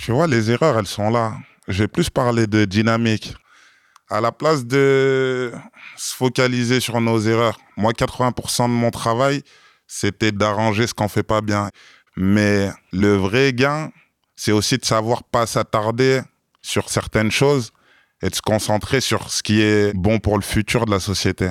Tu vois, les erreurs, elles sont là. Je vais plus parler de dynamique. À la place de se focaliser sur nos erreurs, moi, 80% de mon travail, c'était d'arranger ce qu'on fait pas bien. Mais le vrai gain, c'est aussi de savoir pas s'attarder sur certaines choses et de se concentrer sur ce qui est bon pour le futur de la société.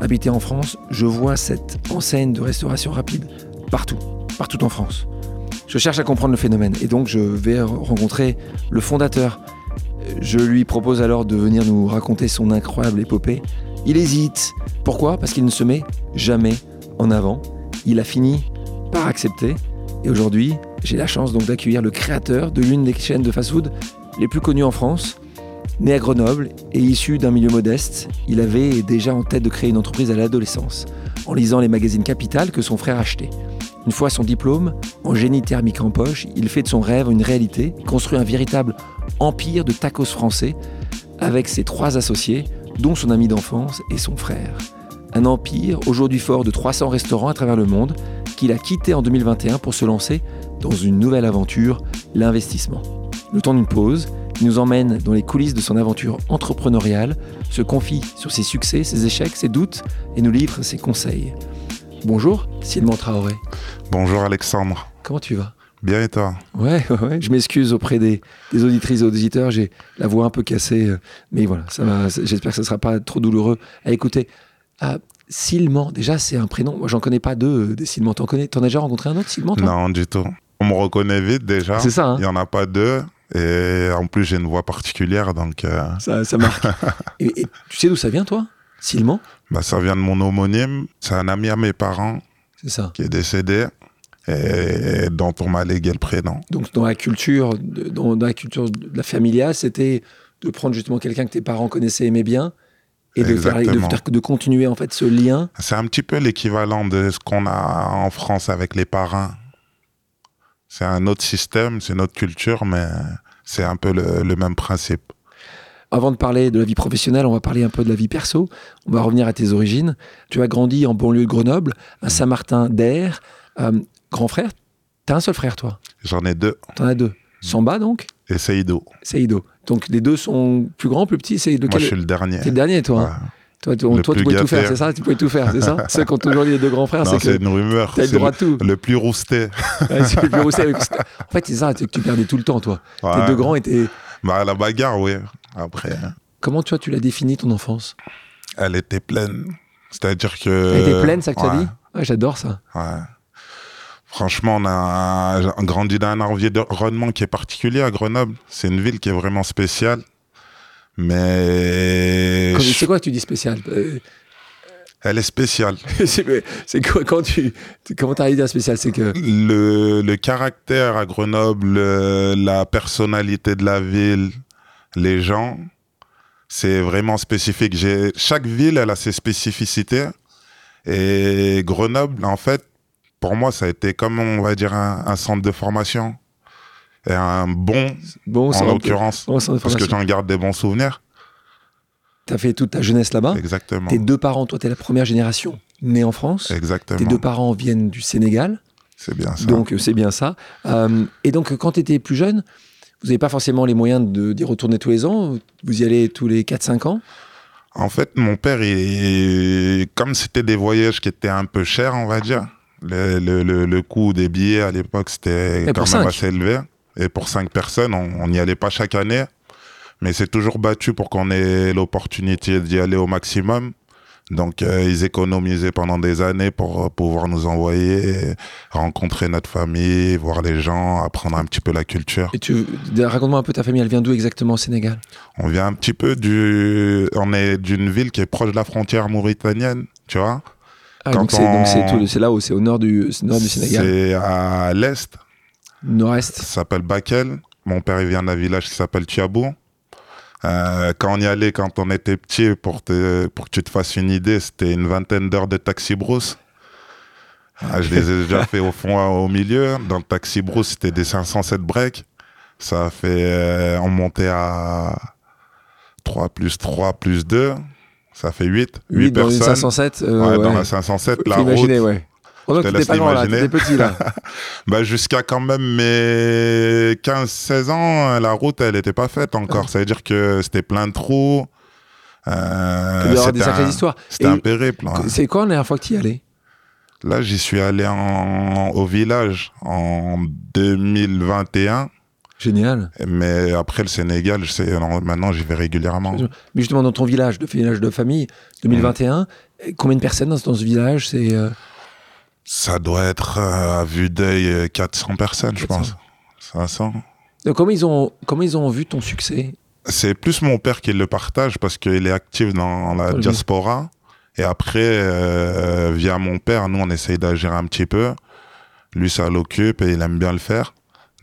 habiter en France, je vois cette enseigne de restauration rapide partout, partout en France. Je cherche à comprendre le phénomène et donc je vais rencontrer le fondateur. Je lui propose alors de venir nous raconter son incroyable épopée. Il hésite. Pourquoi? Parce qu'il ne se met jamais en avant. Il a fini par accepter. Et aujourd'hui, j'ai la chance donc d'accueillir le créateur de l'une des chaînes de fast-food les plus connues en France, Né à Grenoble et issu d'un milieu modeste, il avait déjà en tête de créer une entreprise à l'adolescence, en lisant les magazines Capital que son frère achetait. Une fois son diplôme, en génie thermique en poche, il fait de son rêve une réalité, construit un véritable empire de tacos français avec ses trois associés, dont son ami d'enfance et son frère. Un empire aujourd'hui fort de 300 restaurants à travers le monde qu'il a quitté en 2021 pour se lancer dans une nouvelle aventure, l'investissement. Le temps d'une pause, il nous emmène dans les coulisses de son aventure entrepreneuriale, se confie sur ses succès, ses échecs, ses doutes et nous livre ses conseils. Bonjour, Sylvain Traoré. Bonjour Alexandre. Comment tu vas? Bien et toi? Ouais, ouais, je m'excuse auprès des, auditrices et auditeurs, j'ai la voix un peu cassée, euh, mais voilà, j'espère que ça ne sera pas trop douloureux à écouter. Ah, déjà c'est un prénom, moi j'en connais pas deux euh, des Silman, t'en connais, t'en as déjà rencontré un autre Silman Non, du tout. On me reconnaît vite déjà. C'est ça. Hein. Il n'y en a pas deux. Et en plus, j'ai une voix particulière, donc. Euh, ça, ça, marque. et, tu sais d'où ça vient, toi? Silman bah, Ça vient de mon homonyme. C'est un ami à mes parents. C'est ça. Qui est décédé et dont on m'a légué le prénom. Donc, dans la culture, dans, la culture de la familia, c'était de prendre justement quelqu'un que tes parents connaissaient, aimaient bien, et de, faire, de, de, continuer en fait ce lien. C'est un petit peu l'équivalent de ce qu'on a en France avec les parents. C'est un autre système, c'est une autre culture, mais c'est un peu le, même principe. Avant de parler de la vie professionnelle, on va parler un peu de la vie perso. On va revenir à tes origines. Tu as grandi en banlieue de Grenoble, à Saint-Martin-d'Air. Euh, grand frère, t'as un seul frère, toi? J'en ai deux. T'en as deux. Samba, donc? Et Seido. Seido. Donc les deux sont plus grands, plus petits Moi, je suis le dernier. T'es le dernier, toi hein? Toi, tu pouvais tout faire, c'est ça? Tu pouvais tout faire, c'est ça? Ceux qui ont toujours dit les deux grands frères, c'est que. C'est une rumeur. T'as le droit tout. Le plus rousté. c'est le plus rousté. En fait, c'est ça, que tu perdais tout le temps, toi. Les deux grands étaient. Bah, la bagarre, oui. Après. Hein. Comment, toi, tu l'as défini, ton enfance? Elle était pleine. C'est-à-dire que. Elle était pleine, ça que tu as dit? Ouais, j'adore ça. Ouais. Franchement, on a grandi dans un environnement qui est particulier à Grenoble. C'est une ville qui est vraiment spéciale. Mais. C'est quoi que tu dis spécial euh, Elle est spéciale. c'est quoi quand tu. Comment t'as à spécial C'est que. Le, le, caractère à Grenoble, la personnalité de la ville, les gens, c'est vraiment spécifique. Chaque ville, elle a ses spécificités. Et Grenoble, en fait, pour moi, ça a été comme, on va dire, un centre de formation et un bon, bon en l'occurrence, parce que j'en garde des bons souvenirs. Tu as fait toute ta jeunesse là-bas. Exactement. Tes deux parents, toi, tu es la première génération née en France. Exactement. Tes deux parents viennent du Sénégal. C'est bien ça. Donc, c'est bien ça. Euh, et donc, quand tu étais plus jeune, vous n'avez pas forcément les moyens d'y retourner tous les ans Vous y allez tous les 4-5 ans En fait, mon père, il, comme c'était des voyages qui étaient un peu chers, on va dire, le, le, le, coût des billets à l'époque, c'était quand même assez élevé. Et pour cinq personnes, on n'y allait pas chaque année. Mais c'est toujours battu pour qu'on ait l'opportunité d'y aller au maximum. Donc, euh, ils économisaient pendant des années pour euh, pouvoir nous envoyer, rencontrer notre famille, voir les gens, apprendre un petit peu la culture. Et tu raconte-moi un peu ta famille. Elle vient d'où exactement au Sénégal? On vient un petit peu du. On est d'une ville qui est proche de la frontière mauritanienne, tu vois? Ah, donc c'est là où c'est au nord du, nord du Sénégal. C'est à l'est, Nord-Est Ça s'appelle Bakel. Mon père, il vient d'un village qui s'appelle Tiabou. Euh, quand on y allait, quand on était petit, pour, te, pour que tu te fasses une idée, c'était une vingtaine d'heures de taxi brousse. Ah, je les ai déjà fait au fond, au milieu. Dans le taxi brousse, c'était des 507 breaks. Ça a fait, euh, on montait à 3 plus 3 plus 2. Ça fait 8. 8, 8 dans personnes. 507 euh, ouais, Dans la 507, la route. ouais. Oh, t'étais pas grand là, t'étais petit là. bah, jusqu'à quand même mes 15-16 ans, la route, elle était pas faite encore. Ça veut dire que c'était plein de trous. Euh, c'était des sacrées histoires. C'était un périple. Hein. C'est quoi la dernière fois que tu y allais? Là, j'y suis allé en, au village en 2021. Génial. Mais après le Sénégal, je sais, maintenant j'y vais régulièrement. Mais justement, dans ton village, de village de famille, 2021, combien de personnes dans, ce village? C'est euh, Ça doit être euh, à vue d'œil 400 personnes, je pense. 500. Donc, comment ils ont comment ils ont vu ton succès? C'est plus mon père qui le partage parce qu'il est actif dans la diaspora. Et après, euh, via mon père, nous on essaye d'agir un petit peu. Lui, ça l'occupe et il aime bien le faire.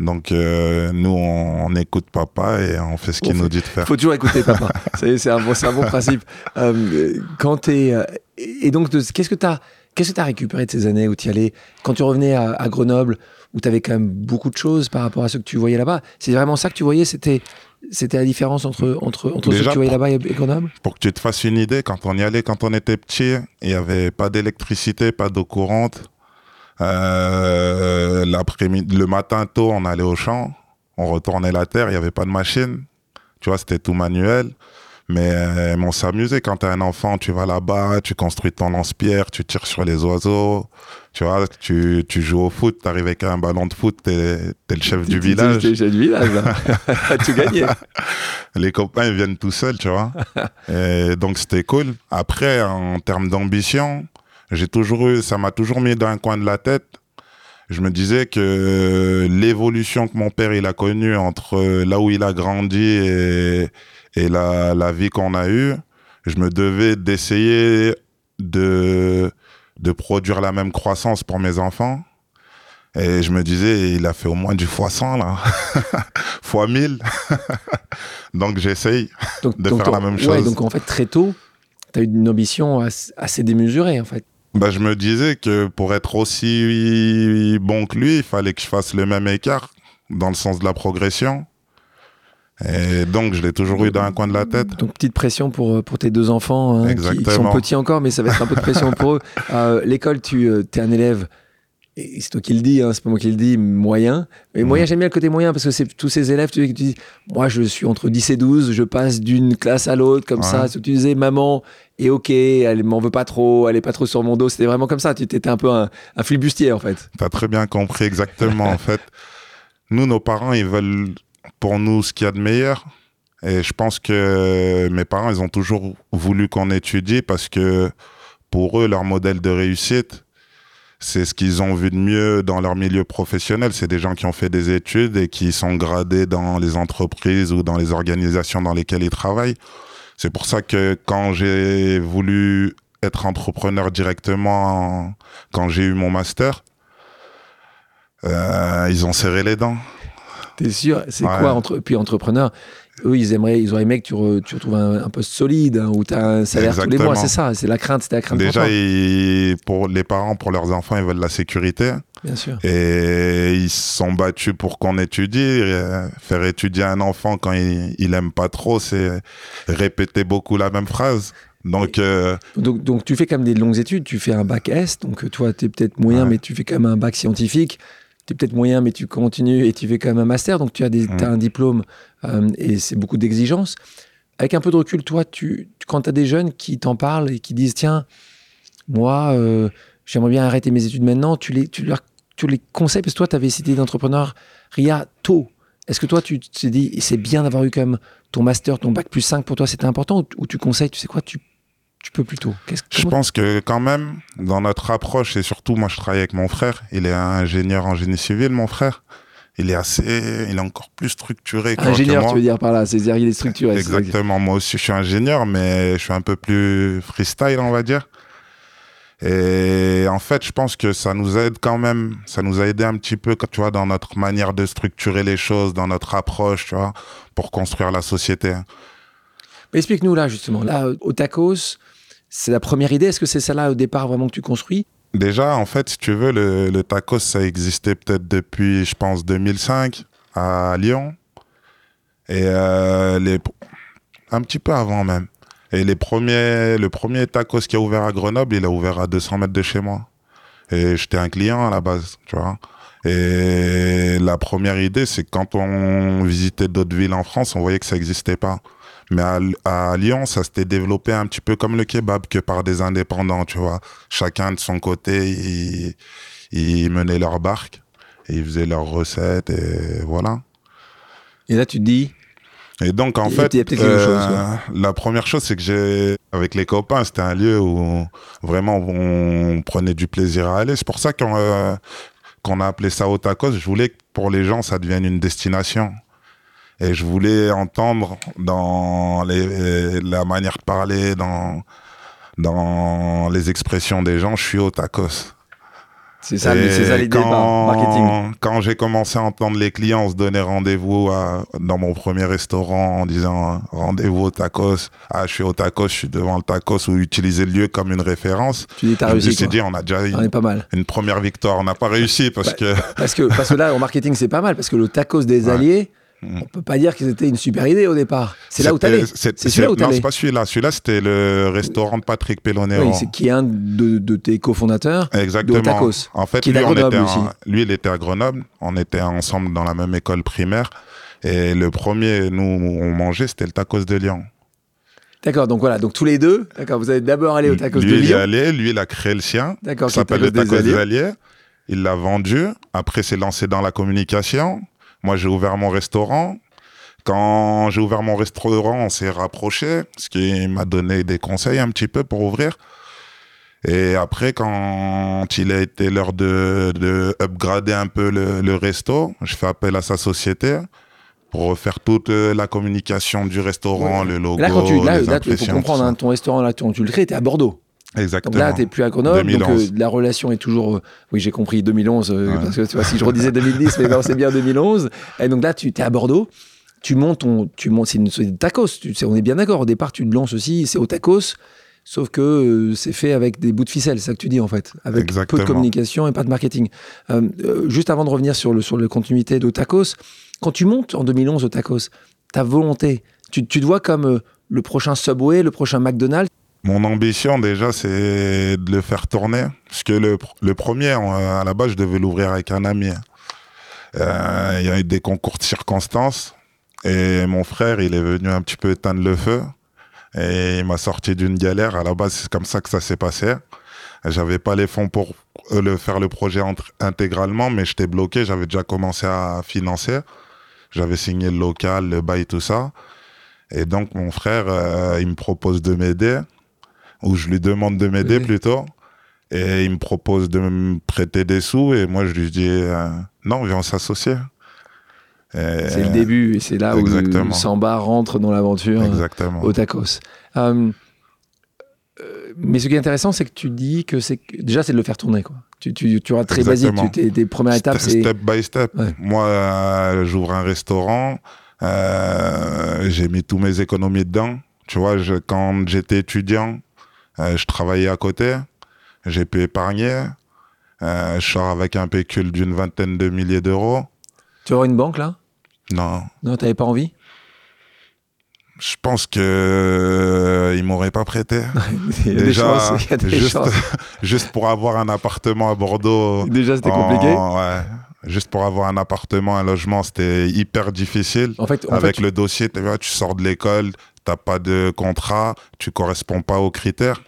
Donc, euh, nous, on, écoute papa et on fait ce qu'il nous dit de faire. Il faut toujours écouter papa. c'est un, bon, un bon principe. Euh, quand es, euh, et donc, qu'est-ce que tu as, qu'est-ce que as récupéré de ces années où tu allais Quand tu revenais à, Grenoble, où tu avais quand même beaucoup de choses par rapport à ce que tu voyais là-bas, c'est vraiment ça que tu voyais? C'était c'était la différence entre, entre, entre ce que tu voyais là-bas et Grenoble? Pour que tu te fasses une idée, quand on y allait, quand on était petit, il n'y avait pas d'électricité, pas d'eau courante. Euh, l'après-midi, le matin tôt, on allait au champ, on retournait la terre, il n'y avait pas de machine. Tu vois, c'était tout manuel. Mais euh, on s'amusait quand t'es un enfant, tu vas là-bas, tu construis ton lance-pierre, tu tires sur les oiseaux, tu vois, tu, tu joues au foot, t'arrives avec un ballon de foot, t'es es le chef du village. T'es le chef du village, tu gagnais. Les copains, ils viennent tout seuls, tu vois. Et donc c'était cool. Après, en termes d'ambition, j'ai toujours eu, ça m'a toujours mis dans un coin de la tête. Je me disais que l'évolution que mon père il a connue entre là où il a grandi et, et la, la vie qu'on a eue, je me devais d'essayer de, de produire la même croissance pour mes enfants. Et je me disais, il a fait au moins du fois 100 là, fois 1000. donc j'essaye de faire la même chose. Donc en fait, très tôt, tu as eu une ambition assez démesurée en fait bah, je me disais que pour être aussi bon que lui, il fallait que je fasse le même écart dans le sens de la progression. Et donc, je l'ai toujours eu dans un coin de la tête. Donc, petite pression pour, euh, pour tes deux enfants, hein, qui, sont petits encore, mais ça va être un peu de pression pour eux. Euh, l'école, tu euh, es un élève et c'est toi qui le dis, hein, c'est pas moi qui le dis, moyen. Mais moyen, j'aime bien le côté moyen parce que c'est tous ces élèves, tu, tu dis, moi je suis entre 10 et 12, je passe d'une classe à l'autre comme ça. tu disais, maman est ok, elle m'en veut pas trop, elle est pas trop sur mon dos. C'était vraiment comme ça. Tu étais un peu un, un flibustier en fait. Tu as très bien compris exactement en fait. Nous, nos parents, ils veulent pour nous ce qu'il y a de meilleur. Et je pense que mes parents, ils ont toujours voulu qu'on étudie parce que pour eux, leur modèle de réussite, c'est ce qu'ils ont vu de mieux dans leur milieu professionnel. C'est des gens qui ont fait des études et qui sont gradés dans les entreprises ou dans les organisations dans lesquelles ils travaillent. C'est pour ça que quand j'ai voulu être entrepreneur directement, quand j'ai eu mon master, euh, ils ont serré les dents. T'es sûr? C'est quoi entre... puis entrepreneur eux, ils aimeraient, ils auraient aimé que tu, tu retrouves un, poste solide hein, où tu as un salaire tous les mois. C'est ça, c'est la crainte, c'était la crainte. Déjà, pour, les parents, pour leurs enfants, ils veulent la sécurité. Bien sûr. Et ils se sont battus pour qu'on étudie. Faire étudier un enfant quand il, il aime pas trop, c'est répéter beaucoup la même phrase. Donc, euh, donc, donc, tu fais quand même des longues études, tu fais un bac S, donc toi tu es peut-être moyen, mais tu fais quand même un bac scientifique tu es peut-être moyen, mais tu continues et tu fais quand même un master, donc tu as, des, as un diplôme euh, et c'est beaucoup d'exigences. Avec un peu de recul, toi, tu, quand tu as des jeunes qui t'en parlent et qui disent Tiens, moi, euh, j'aimerais bien arrêter mes études maintenant, tu les, tu leur, tu les conseilles, parce que toi, tu avais cité d'entrepreneur RIA tôt. Est-ce que toi, tu t'es dit C'est bien d'avoir eu comme ton master, ton bac plus 5 pour toi, c'était important ou, tu conseilles, tu sais quoi, tu tu peux plutôt Je pense que quand même, dans notre approche, et surtout moi je travaille avec mon frère, il est ingénieur en génie civil, mon frère. Il est assez, il est encore plus structuré. Ingénieur, tu veux dire par là, c'est-à-dire il est structuré. Exactement, moi aussi je suis ingénieur, mais je suis un peu plus freestyle, on va dire. Et en fait, je pense que ça nous aide quand même, ça nous a aidé un petit peu, tu vois, dans notre manière de structurer les choses, dans notre approche, tu vois, pour construire la société. Explique-nous là, justement, là, au tacos, c'est la première idée. Est-ce que c'est celle-là au départ vraiment que tu construis? Déjà, en fait, si tu veux, le, tacos, ça existait peut-être depuis, je pense, 2005 à Lyon. Et euh, un petit peu avant même. Et le premier tacos qui a ouvert à Grenoble, il a ouvert à 200 mètres de chez moi. Et j'étais un client à la base, tu vois. Et la première idée, c'est quand on visitait d'autres villes en France, on voyait que ça n'existait pas. Mais à, Lyon, ça s'était développé un petit peu comme le kebab, que par des indépendants, tu vois. Chacun de son côté, ils, menaient leur barque et ils faisaient leurs recettes et voilà. Et là, tu te dis, et donc, en fait, euh, la première chose, c'est que j'ai, avec les copains, c'était un lieu où vraiment on prenait du plaisir à aller. C'est pour ça qu'on euh, a appelé ça Otakos. Je voulais que pour les gens, ça devienne une destination. Et je voulais entendre dans les, la manière de parler, dans, dans les expressions des gens, je suis Otakos. C'est ça, ça l'idée marketing. Quand j'ai commencé à entendre les clients se donner rendez-vous dans mon premier restaurant en disant rendez-vous au tacos, ah je suis au tacos, je suis devant le tacos ou utiliser le lieu comme une référence. Tu dis t'as réussi. Je me dit on a déjà une, pas mal. une première victoire. On n'a pas réussi parce bah, que parce que parce que là en marketing c'est pas mal parce que le tacos des alliés on peut pas dire que c'était une super idée au départ. C'est là où t'allais. C'est celui-là où Non, c'est pas celui-là. Celui-là, c'était le restaurant de Patrick Pellonero. Oui, qui est un de, tes cofondateurs. Exactement. De Tacos. En fait, qui lui, on était lui, il était à Grenoble. On était ensemble dans la même école primaire. Et le premier, nous, on mangeait, c'était le tacos de Lyon. D'accord, donc voilà, donc tous les deux, d'accord, vous avez d'abord allé au tacos de Lyon. Lui, il est allé, lui, il a créé le sien. D'accord, qui s'appelle le tacos des Alliés. Il l'a vendu. Après, s'est lancé dans la communication. Moi, j'ai ouvert mon restaurant. Quand j'ai ouvert mon restaurant, on s'est rapproché, ce qui m'a donné des conseils un petit peu pour ouvrir. Et après, quand il a été l'heure de, de upgrader un peu le, resto, je fais appel à sa société pour refaire toute la communication du restaurant, le logo, là, quand tu, là, là, faut comprendre, hein, ton restaurant, là, tu, tu le crées, es à Bordeaux. Exactement. Donc là, tu n'es plus à Grenoble. Donc euh, la relation est toujours. Euh, oui, j'ai compris 2011. Euh, parce que tu vois, si je redisais 2010, mais non, c'est bien 2011. Et donc là, tu es à Bordeaux tu montes, ton, tu montes, c'est une, tacos. Tu, on est bien d'accord. Au départ, tu te lances aussi, c'est au tacos. Sauf que c'est fait avec des bouts de ficelle, c'est ça que tu dis en fait, avec peu de communication et pas de marketing. Juste avant de revenir sur le sur la continuité de tacos, quand tu montes en 2011 au tacos, ta volonté, tu, tu te vois comme le prochain Subway, le prochain McDonald's? Mon ambition déjà, c'est de le faire tourner, parce que le, premier, à la base, je devais l'ouvrir avec un ami. Il y a eu des concours de circonstances et mon frère, il est venu un petit peu éteindre le feu. Et il m'a sorti d'une galère. À la base, c'est comme ça que ça s'est passé. J'avais pas les fonds pour euh, le faire le projet intégralement, mais j'étais bloqué. J'avais déjà commencé à financer. J'avais signé le local, le bail, tout ça. Et donc, mon frère, euh, il me propose de m'aider, ou je lui demande de m'aider plutôt. Et il me propose de me prêter des sous. Et moi, je lui dis, euh, non, viens s'associer. C'est le début, et c'est là où Samba rentre dans l'aventure euh, au tacos. Euh, euh, mais ce qui est intéressant, c'est que tu dis que c'est déjà c'est de le faire tourner quoi. Tu, tu, tu très basique. Tu, tes, premières étapes, c'est step by step. Moi, j'ouvre un restaurant. j'ai mis tous mes économies dedans. Tu vois, je, quand j'étais étudiant, je travaillais à côté. J'ai pu épargner. je sors avec un pécule d'une vingtaine de milliers d'euros. Tu auras une banque là? Non. Non, t'avais pas envie? Je pense que euh, il m'aurait pas prêté. il y a Déjà, des chances, il y a des juste, juste pour avoir un appartement à Bordeaux. Déjà, c'était compliqué. Ouais. Juste pour avoir un appartement, un logement, c'était hyper difficile. En fait, Avec le dossier, tu sors de l'école, t'as pas de contrat, tu corresponds pas aux critères.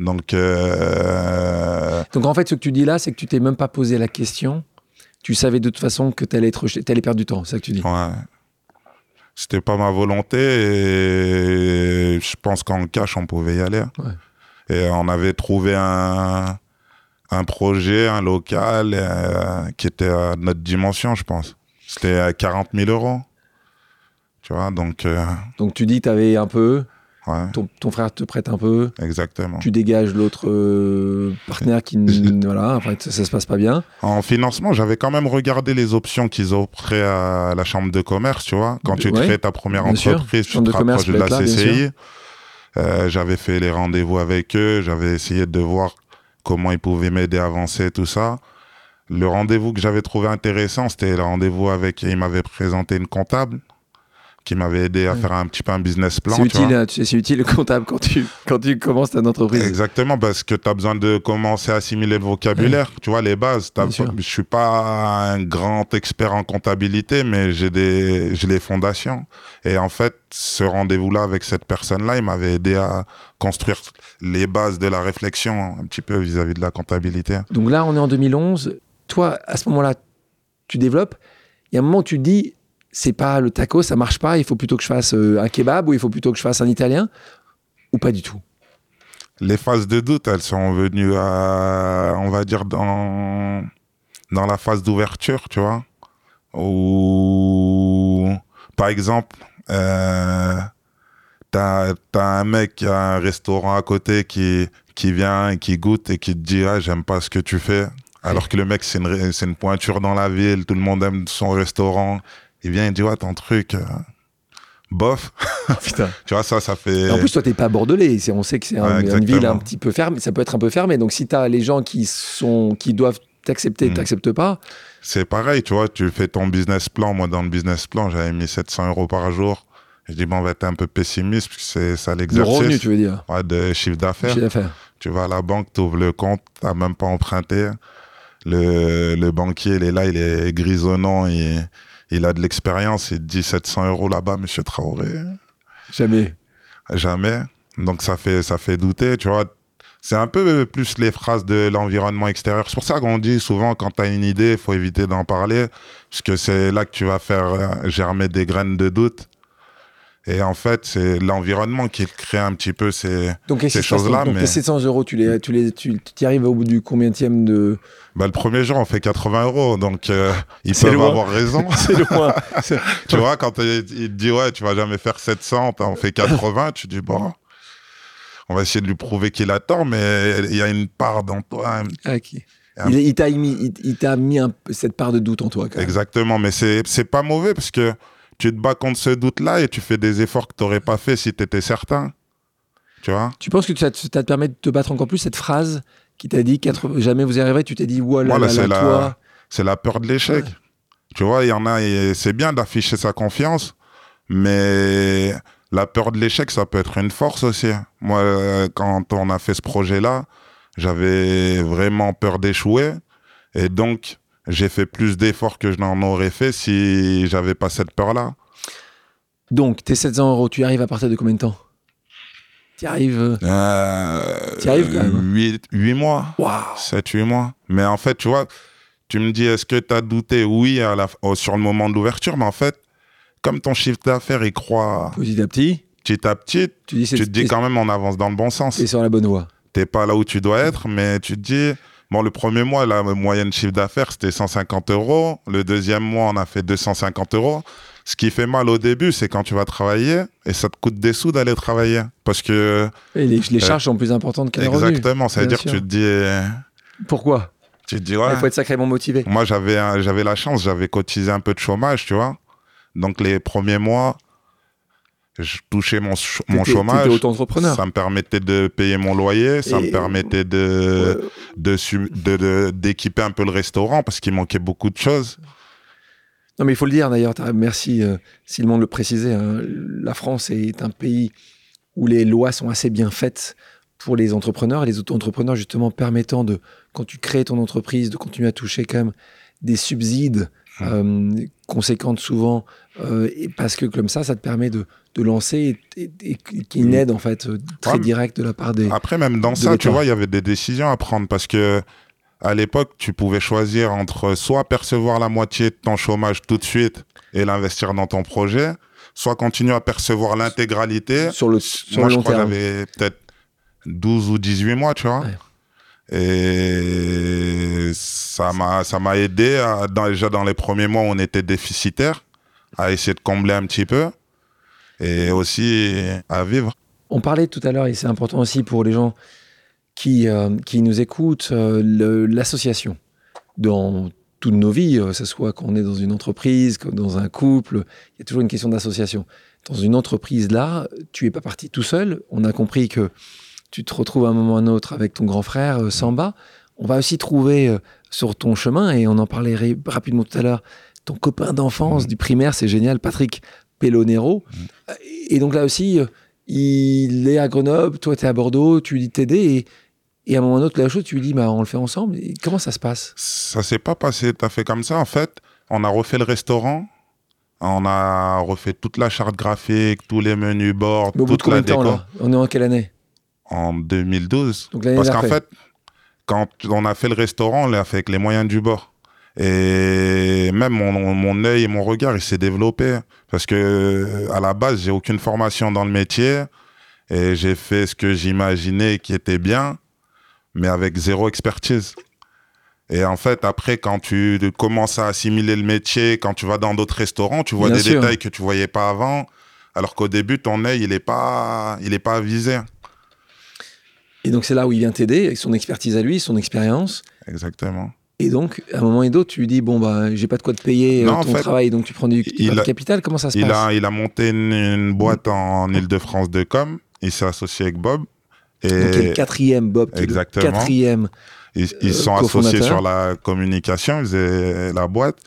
Donc, euh... donc en fait, ce que tu dis là, c'est que tu t'es même pas posé la question tu savais de toute façon que tu allais, être, allais perdre du temps, c'est ça que tu dis Ouais. C'était pas ma volonté et je pense qu'en cash, on pouvait y aller. Et on avait trouvé un, un projet, un local euh, qui était à notre dimension, je pense. C'était à 40 000 euros. Tu vois, donc. Euh, donc tu dis, tu avais un peu Ton, frère te prête un peu. Exactement. Tu dégages l'autre euh, partenaire qui. voilà, après, ça, ça, se passe pas bien. En financement, j'avais quand même regardé les options qu'ils offraient à la chambre de commerce, tu vois. Quand tu crées ta première entreprise, tu te rapproches de la CCI. Euh, j'avais fait les rendez-vous avec eux, j'avais essayé de voir comment ils pouvaient m'aider à avancer, tout ça. Le rendez-vous que j'avais trouvé intéressant, c'était le rendez-vous avec, il m'avait présenté une comptable qui m'avait aidé à faire un petit peu un business plan. C'est utile, hein, c'est utile le comptable quand tu, quand tu commences ta entreprise. Exactement, parce que tu as besoin de commencer à assimiler le vocabulaire, tu vois, les bases. Je suis pas un grand expert en comptabilité, mais j'ai des, j'ai les fondations. Et en fait, ce rendez-vous-là avec cette personne-là, il m'avait aidé à construire les bases de la réflexion un petit peu vis-à-vis -vis de la comptabilité. Donc là, on est en 2011. Toi, à ce moment-là, tu développes. Il y a un moment où tu dis, c'est pas le taco, ça marche pas, il faut plutôt que je fasse euh, un kebab ou il faut plutôt que je fasse un italien ou pas du tout? Les phases de doute, elles sont venues à, on va dire, dans, dans la phase d'ouverture, tu vois? Ou, par exemple, euh, t'as as un mec qui a un restaurant à côté qui, qui vient et qui goûte et qui te dit ah, j'aime pas ce que tu fais. Alors que le mec, c'est une, une pointure dans la ville, tout le monde aime son restaurant il vient, il dit, ouais, ton truc, euh, bof. Putain. tu vois, ça, ça fait. en plus, toi, t'es pas bordelais. On sait que c'est une ville un petit peu fermée. Ça peut être un peu fermé. Donc, si t'as les gens qui sont, qui doivent t'accepter, mm. t'acceptent pas. C'est pareil, tu vois, tu fais ton business plan. Moi, dans le business plan, j'avais mis 700 euros par jour. Je dis, bon, on va être un peu pessimiste, parce que c'est ça l'exercice. De revenu, tu veux dire Ouais, de chiffre d'affaires. Tu vas à la banque, tu ouvres le compte, tu même pas emprunté. Le, le banquier, il est là, il est grisonnant, il, il a de l'expérience, il dit 700 euros là-bas, monsieur Traoré. Jamais. Jamais. Donc ça fait, ça fait douter, tu vois. C'est un peu plus les phrases de l'environnement extérieur. C'est pour ça qu'on dit souvent, quand tu as une idée, il faut éviter d'en parler, puisque c'est là que tu vas faire euh, germer des graines de doute. Et en fait, c'est l'environnement qui crée un petit peu ces, ces choses-là. Donc, les 700 euros, tu les, tu les, tu y arrives au bout du combien de bah, le premier jour, on fait 80 euros, donc euh, ils peuvent avoir raison. c'est loin. tu vois, quand il te dit ouais, tu vas jamais faire 700, on fait 80, tu dis bon, on va essayer de lui prouver qu'il a tort, mais il y a une part dans toi. Ah, il, il t'a mis, il, t'a mis un, cette part de doute en toi. Quand même. Exactement, mais c'est pas mauvais parce que tu te bats contre ce doute-là et tu fais des efforts que tu n'aurais pas fait si tu étais certain. Tu vois? Tu penses que ça te, ça te, permet de te battre encore plus, cette phrase qui t'a dit jamais vous y arriverez, tu t'es dit, voilà, voilà c'est la, c'est la peur de l'échec. Tu vois, il y en a, c'est bien d'afficher sa confiance, mais la peur de l'échec, ça peut être une force aussi. Moi, quand on a fait ce projet-là, j'avais vraiment peur d'échouer. Et donc, j'ai fait plus d'efforts que je n'en aurais fait si j'avais pas cette peur-là. Donc, tes 700 euros, tu arrives à partir de combien de temps? Tu arrives euh, Tu arrives quand même 8, hein? mois. Wow. 7, 8 mois. Mais en fait, tu vois, tu me dis, est-ce que tu as douté? Oui, à la, sur le moment de l'ouverture, mais en fait, comme ton chiffre d'affaires, il croit. Petit à petit. Petit à petit, tu, dis, tu te dis quand même, on avance dans le bon sens. Et sur la bonne voie. T'es pas là où tu dois être, mais tu te dis Bon, le premier mois, la moyenne chiffre d'affaires, c'était 150 euros. Le deuxième mois, on a fait 250 euros. Ce qui fait mal au début, c'est quand tu vas travailler et ça te coûte des sous d'aller travailler. Parce que. Et les, euh, charges sont plus importantes que les revenus. Exactement. Ça veut dire que tu te dis. Euh, Pourquoi? Tu te dis, ouais. Il faut être sacrément motivé. Moi, j'avais, j'avais la chance, j'avais cotisé un peu de chômage, tu vois. Donc, les premiers mois, je touchais mon, mon chômage. auto-entrepreneur. Ça me permettait de payer mon loyer, ça me permettait de, de, d'équiper un peu le restaurant parce qu'il manquait beaucoup de choses. Non, mais il faut le dire d'ailleurs, merci euh, Simon de le préciser. Hein. la France est un pays où les lois sont assez bien faites pour les entrepreneurs les auto-entrepreneurs, justement, permettant de, quand tu crées ton entreprise, de continuer à toucher quand même des subsides mmh. euh, conséquentes souvent, euh, et parce que comme ça, ça te permet de, de lancer et, et, une mm. aide en fait euh, très directe de la part des. Après, même dans ça, tu vois, il y avait des décisions à prendre parce que à l'époque, tu pouvais choisir entre soit percevoir la moitié de ton chômage tout de suite et l'investir dans ton projet, soit continuer à percevoir l'intégralité. Sur le, sur Moi, je crois que j'avais peut-être 12 ou 18 mois, tu vois. Et ça m'a, ça m'a aidé déjà dans les premiers mois, on était déficitaire, à essayer de combler un petit peu et aussi à vivre. On parlait tout à l'heure, et c'est important aussi pour les gens qui, euh, qui nous écoutent, euh, l'association. Dans toutes nos vies, que ce soit qu'on est dans une entreprise, dans un couple, il y a toujours une question d'association. Dans une entreprise là, tu es pas parti tout seul. On a compris que tu te retrouves à un moment ou à un autre avec ton grand frère Samba. On va aussi trouver sur ton chemin, et on en parlait rapidement tout à l'heure, ton copain d'enfance mmh. du primaire, c'est génial, Patrick Pellonero. Mmh. Et donc là aussi, il est à Grenoble, toi tu es à Bordeaux, tu lui dis t'aider, et, et à un moment ou à un autre, la chose, tu lui dis, bah, on le fait ensemble. comment ça se passe? Ça s'est pas passé tout à fait comme ça. En fait, on a refait le restaurant, on a refait toute la charte graphique, tous les menus bord, toute la déco. Temps, on est en quelle année? En 2012. Parce qu'en fait, quand on a fait le restaurant, on l'a fait avec les moyens du bord. Et même mon, mon œil et mon regard, il s'est développé. Parce que à la base, j'ai aucune formation dans le métier. Et j'ai fait ce que j'imaginais qui était bien, mais avec zéro expertise. Et en fait, après, quand tu commences à assimiler le métier, quand tu vas dans d'autres restaurants, tu vois des détails que tu voyais pas avant. Alors qu'au début, ton œil, il n'est pas, il est pas avisé. Et donc, c'est là où il vient t'aider, avec son expertise à lui, son expérience. Exactement. Et donc, à un moment et d'autre, tu lui dis bon bah j'ai pas de quoi te payer euh, ton travail, donc tu prends du, capital. Comment ça se il passe? a, Il a monté une, boîte en Ile-de-France de com. Il s'est associé avec Bob. Et donc, le quatrième Bob, qui Exactement. Est le quatrième. Ils, ils euh, sont associés sur la communication. Ils faisaient la boîte.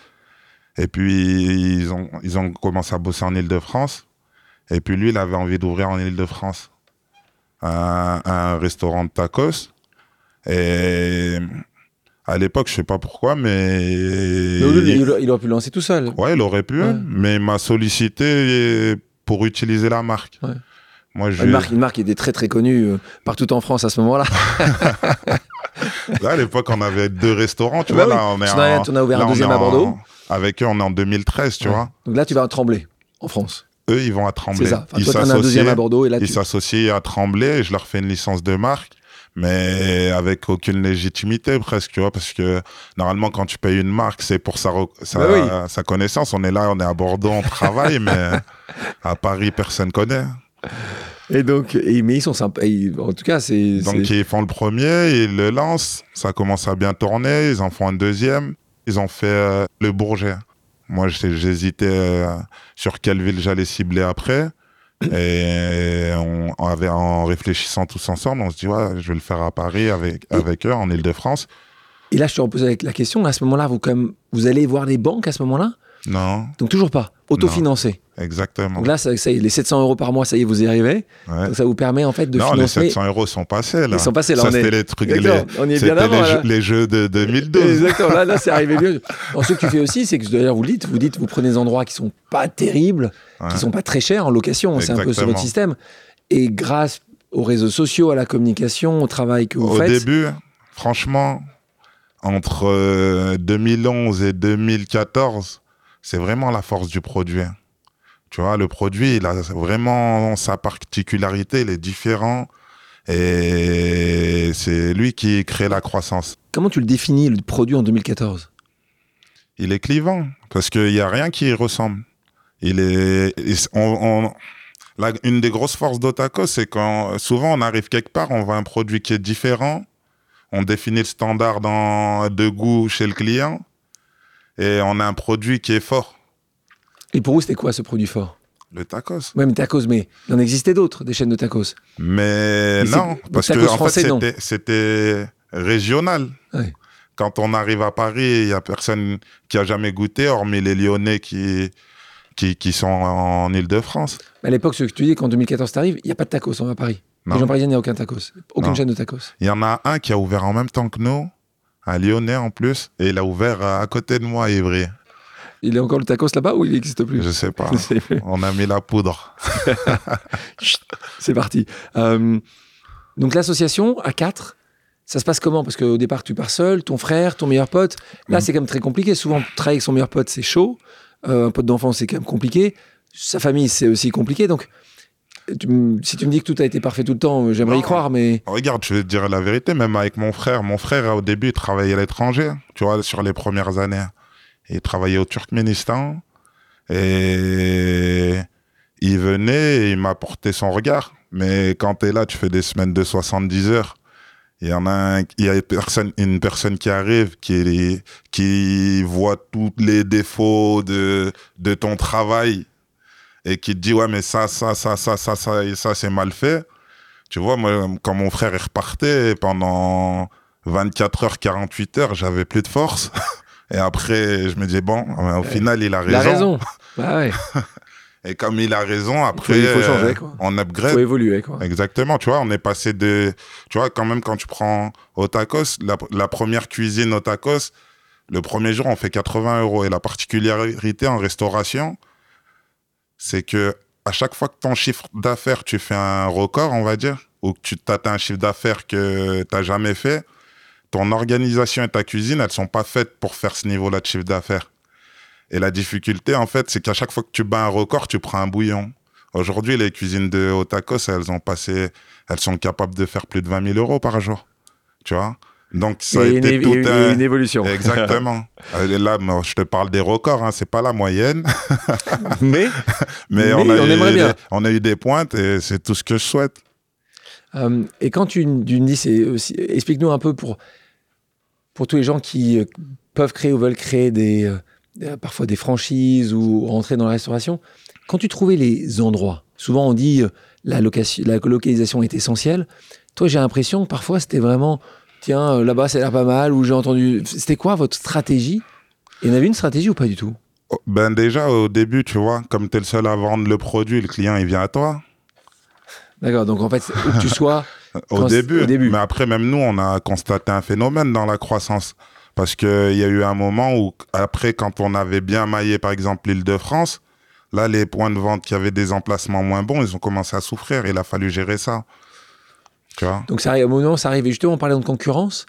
Et puis ils ont ils ont commencé à bosser en Ile-de-France. Et puis lui, il avait envie d'ouvrir en Ile-de-France un, un restaurant de tacos. Et à l'époque, je sais pas pourquoi, mais. il, aurait pu lancer tout seul. Ouais, il aurait pu, mais il m'a sollicité pour utiliser la marque. Moi, je... une, marque, une marque qui était très très connue euh, partout en France à ce moment-là. là, à l'époque, on avait deux restaurants, tu bah vois. Là, on, est en, on a ouvert un deuxième à Bordeaux. avec eux, on est en 2013, tu vois. Donc là, tu vas à Tremblay, en France. Eux, ils vont à Tremblay. C'est ça. Enfin, ils s'associent à Bordeaux. Et là, ils s'associent à Tremblay et je leur fais une licence de marque mais avec aucune légitimité presque, tu vois, parce que normalement quand tu payes une marque, c'est pour sa, sa, bah sa, connaissance. On est là, on est à Bordeaux, on travaille, mais à Paris, personne connaît. Et donc, mais ils sont sympas. en tout cas, c'est. Donc, ils font le premier, ils le lancent, ça commence à bien tourner, ils en font un deuxième. Ils ont fait euh, le Bourget. Moi, j'hésitais euh, sur quelle ville j'allais cibler après. Et on, avait, en réfléchissant tous ensemble, on se dit, ouais, je vais le faire à Paris avec, avec eux, en Ile-de-France. Et là, je te repose avec la question, à ce moment-là, vous, comme, vous allez voir les banques à ce moment-là? Non. Donc toujours pas Autofinancé Exactement. Donc là, ça, ça les 700 euros par mois, ça y est, vous y arrivez. Donc ça vous permet en fait de non, financer. les 700 euros sont passés là. Ils sont passés là. Ça, c'était les trucs, les, on est bien avant, les, jeux, les, jeux, de 2012. Exactement, là, là c'est arrivé mieux. ce que tu fais aussi, c'est que d'ailleurs, vous le dites, vous dites, vous prenez des endroits qui sont pas terribles, qui qui sont pas très chers en location. C'est un peu sur votre système. Et grâce aux réseaux sociaux, à la communication, au travail que vous Au faites. Au début, franchement, entre 2011 euh, et 2014, c'est vraiment la force du produit. Tu vois, le produit, il a vraiment sa particularité, il est différent. Et c'est lui qui crée la croissance. Comment tu le définis, le produit en 2014 Il est clivant, parce qu'il n'y a rien qui y ressemble. Il est, on, une des grosses forces d'Otaco, c'est quand souvent on arrive quelque part, on voit un produit qui est différent, on définit le standard de goût chez le client, et on a un produit qui est fort. Et pour vous, c'était quoi ce produit fort? Le tacos. Oui, mais tacos, mais il en existait d'autres, des chaînes de tacos. Mais, non, parce que en fait, c'était régional. Quand on arrive à Paris, il n'y a personne qui a jamais goûté, hormis les Lyonnais qui, qui, sont en Ile-de-France. À l'époque, ce que tu dis, qu'en 2014 tu arrives, il n'y a pas de tacos en Paris. Non. Les gens parisiens, il n'y a aucun tacos. Aucune chaîne de tacos. Il y en a un qui a ouvert en même temps que nous, un Lyonnais en plus, et il a ouvert à côté de moi à Ivry. Il est encore le tacos là-bas ou il n'existe plus? Je sais pas. On a mis la poudre. C'est parti. Euh, donc l'association à 4, ça se passe comment? Parce qu'au départ, tu pars seul, ton frère, ton meilleur pote. Là, c'est quand même très compliqué. Souvent, travailler avec son meilleur pote, c'est chaud. Euh, un pote d'enfance, c'est quand même compliqué. Sa famille, c'est aussi compliqué. Donc, si tu me dis que tout a été parfait tout le temps, j'aimerais y croire, mais. Regarde, je vais te dire la vérité, même avec mon frère. Mon frère, au début, il travaillait à l'étranger, tu vois, sur les premières années. Il travaillait au Turkménistan. Et il venait et il m'apportait son regard. Mais quand tu es là, tu fais des semaines de 70 heures. Il y en a, il y a une personne, une personne qui arrive, qui, qui voit tous les défauts de, de ton travail et qui te dit, ouais, mais ça, ça, ça, ça, ça, ça, et ça, c'est mal fait. Tu vois, moi, quand mon frère est reparté pendant 24 heures, 48 heures, j'avais plus de force. Et après, je me dis, bon, au final, il a raison. Il a raison. Bah ouais. Et comme il a raison, après, il faut changer, quoi. on upgrade. Il faut évoluer, quoi. Exactement, tu vois, on est passé de... Tu vois, quand même, quand tu prends Otakos, la, la première cuisine Otakos, le premier jour, on fait 80 euros. Et la particularité en restauration, c'est que à chaque fois que ton chiffre d'affaires, tu fais un record, on va dire, ou que tu t'atteins un chiffre d'affaires que tu n'as jamais fait, ton organisation et ta cuisine, elles sont pas faites pour faire ce niveau-là de chiffre d'affaires. Et la difficulté, en fait, c'est qu'à chaque fois que tu bats un record, tu prends un bouillon. Aujourd'hui, les cuisines de Otakos, elles ont passé, elles sont capables de faire plus de 20 000 euros par jour. Tu vois? Donc ça a été tout un... une évolution. Exactement. Euh, là, je te parle des records, hein, c'est pas la moyenne. mais, mais, on, a on, eu des, on a eu des pointes et c'est tout ce que je souhaite. Euh, et quand tu, tu dis, explique-nous un peu pour, pour tous les gens qui euh, peuvent créer ou veulent créer des, parfois des franchises ou rentrer dans la restauration. Quand tu trouvais les endroits, souvent on dit la, location, la localisation est essentielle. Toi, j'ai l'impression que parfois c'était vraiment tiens, euh, là-bas, ça a l'air pas mal, ou j'ai entendu. C'était quoi votre stratégie? Il y en avait une stratégie ou pas du tout? Oh, Ben déjà, au début, tu vois, comme tu es le seul à vendre le produit, le client, il vient à toi. D'accord, donc en fait, où que tu sois. au, début, au début. Mais après, même nous, on a constaté un phénomène dans la croissance. Parce qu'il y a eu un moment où, après, quand on avait bien maillé, par exemple, l'île de France, là, les points de vente qui avaient des emplacements moins bons, ils ont commencé à souffrir. Il a fallu gérer ça. Donc ça arrive, au moment ça arrive. justement, en parlant de concurrence,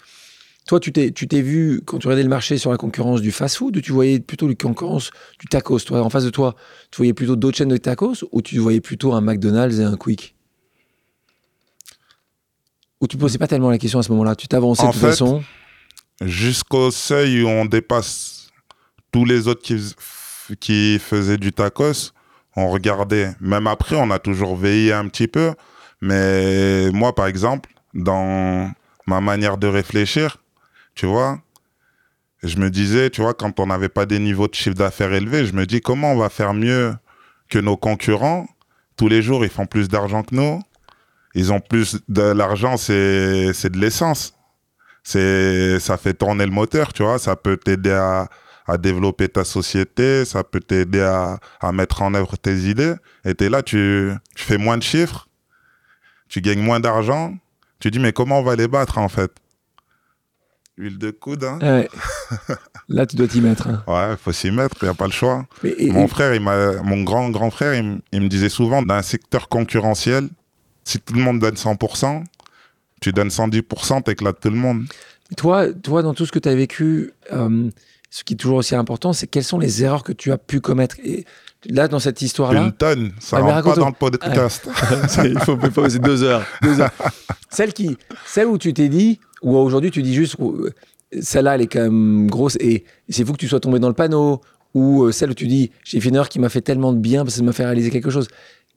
toi, tu t'es, tu t'es vu, quand tu regardais le marché sur la concurrence du fast-food, ou tu voyais plutôt la concurrence du tacos? Toi, en face de toi, tu voyais plutôt d'autres chaînes de tacos, ou tu voyais plutôt un McDonald's et un Quick? Ou tu ne posais pas tellement la question à ce moment-là? Tu t'avançais de toute façon? Jusqu'au seuil où on dépasse tous les autres qui, qui faisaient du tacos, on regardait. Même après, on a toujours veillé un petit peu. Mais moi, par exemple, dans ma manière de réfléchir, tu vois, je me disais, tu vois, quand on n'avait pas des niveaux de chiffre d'affaires élevés, je me dis comment on va faire mieux que nos concurrents? Tous les jours, ils font plus d'argent que nous. Ils ont plus de l'argent, c'est de l'essence. C'est ça fait tourner le moteur, tu vois. Ça peut t'aider à, à développer ta société, ça peut t'aider à, à mettre en œuvre tes idées. Et es là, tu fais moins de chiffres, tu gagnes moins d'argent, tu dis mais comment on va les battre en fait? Huile de coude. Hein? Ouais. Là, tu dois t'y mettre. Hein. Ouais, il faut s'y mettre, il n'y a pas le choix. mon frère, il mon grand grand frère, il, me disait souvent, dans un secteur concurrentiel, si tout le monde donne 100%, tu donnes 110%, tu éclates tout le monde. Toi, toi, dans tout ce que tu as vécu, euh, ce qui est toujours aussi important, c'est quelles sont les erreurs que tu as pu commettre? Et Là, dans cette histoire-là. Une tonne, ça ah, rentre pas dans le podcast. il faut, poser deux heures. Deux heures. celle, qui, celle où tu t'es dit, ou aujourd'hui tu dis juste, celle-là, elle est quand même grosse et c'est vous que tu sois tombé dans le panneau, ou euh, celle où tu dis, j'ai fait une heure qui m'a fait tellement de bien parce que ça m'a fait réaliser quelque chose.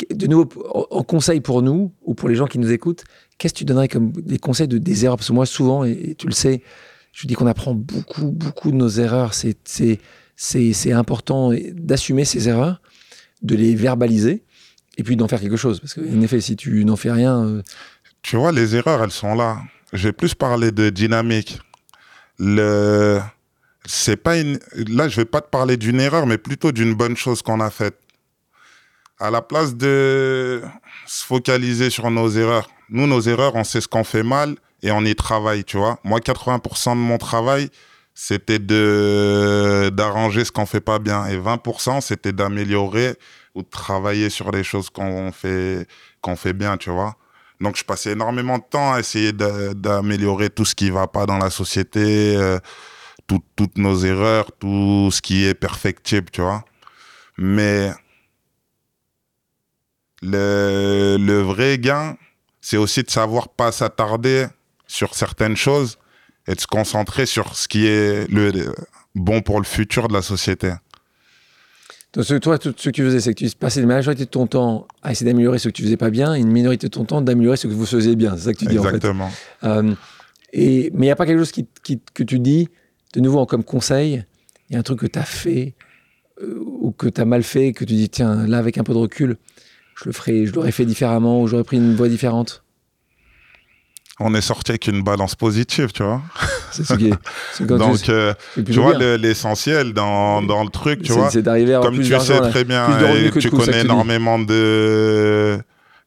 De nouveau, en conseil pour nous, ou pour les gens qui nous écoutent, qu'est-ce que tu donnerais comme des conseils de des erreurs? Parce que moi, souvent, et, tu le sais, je dis qu'on apprend beaucoup, beaucoup de nos erreurs. C'est c'est important d'assumer ces erreurs, de les verbaliser et puis d'en faire quelque chose. Parce qu'en effet, si tu n'en fais rien. Euh, tu vois, les erreurs, elles sont là. Je vais plus parler de dynamique. Le... C'est pas. Là, je vais pas te parler d'une erreur, mais plutôt d'une bonne chose qu'on a faite. À la place de se focaliser sur nos erreurs, nous, nos erreurs, on sait ce qu'on fait mal et on y travaille, tu vois. Moi, 80% de mon travail, c'était de d'arranger ce qu'on fait pas bien. Et 20% c'était d'améliorer ou de travailler sur les choses qu'on fait qu'on fait bien tu vois. Donc je passais énormément de temps à essayer d'améliorer tout ce qui va pas dans la société euh, toutes nos erreurs tout ce qui est perfectible tu vois. Mais le, le vrai gain c'est aussi de savoir pas s'attarder sur certaines choses et de se concentrer sur ce qui est le, bon pour le futur de la société. Donc, ce, toi, tout ce que tu faisais, c'est que tu passais une majorité de ton temps à essayer d'améliorer ce que tu faisais pas bien, et une minorité de ton temps d'améliorer ce que vous faisiez bien. C'est ça que tu dis Exactement. en fait. Euh, et, mais il n'y a pas quelque chose qui, que tu dis, de nouveau, comme conseil, il y a un truc que tu as fait euh, ou que tu as mal fait, que tu dis, tiens, là, avec un peu de recul, je le ferais, je l'aurais fait différemment ou j'aurais pris une voie différente on est sorti avec une balance positive, tu vois. C'est ce qui est. Donc, euh, tu vois, l'essentiel dans, dans, le truc, tu vois. C'est d'arriver à Comme tu sais très bien, et tu connais énormément de.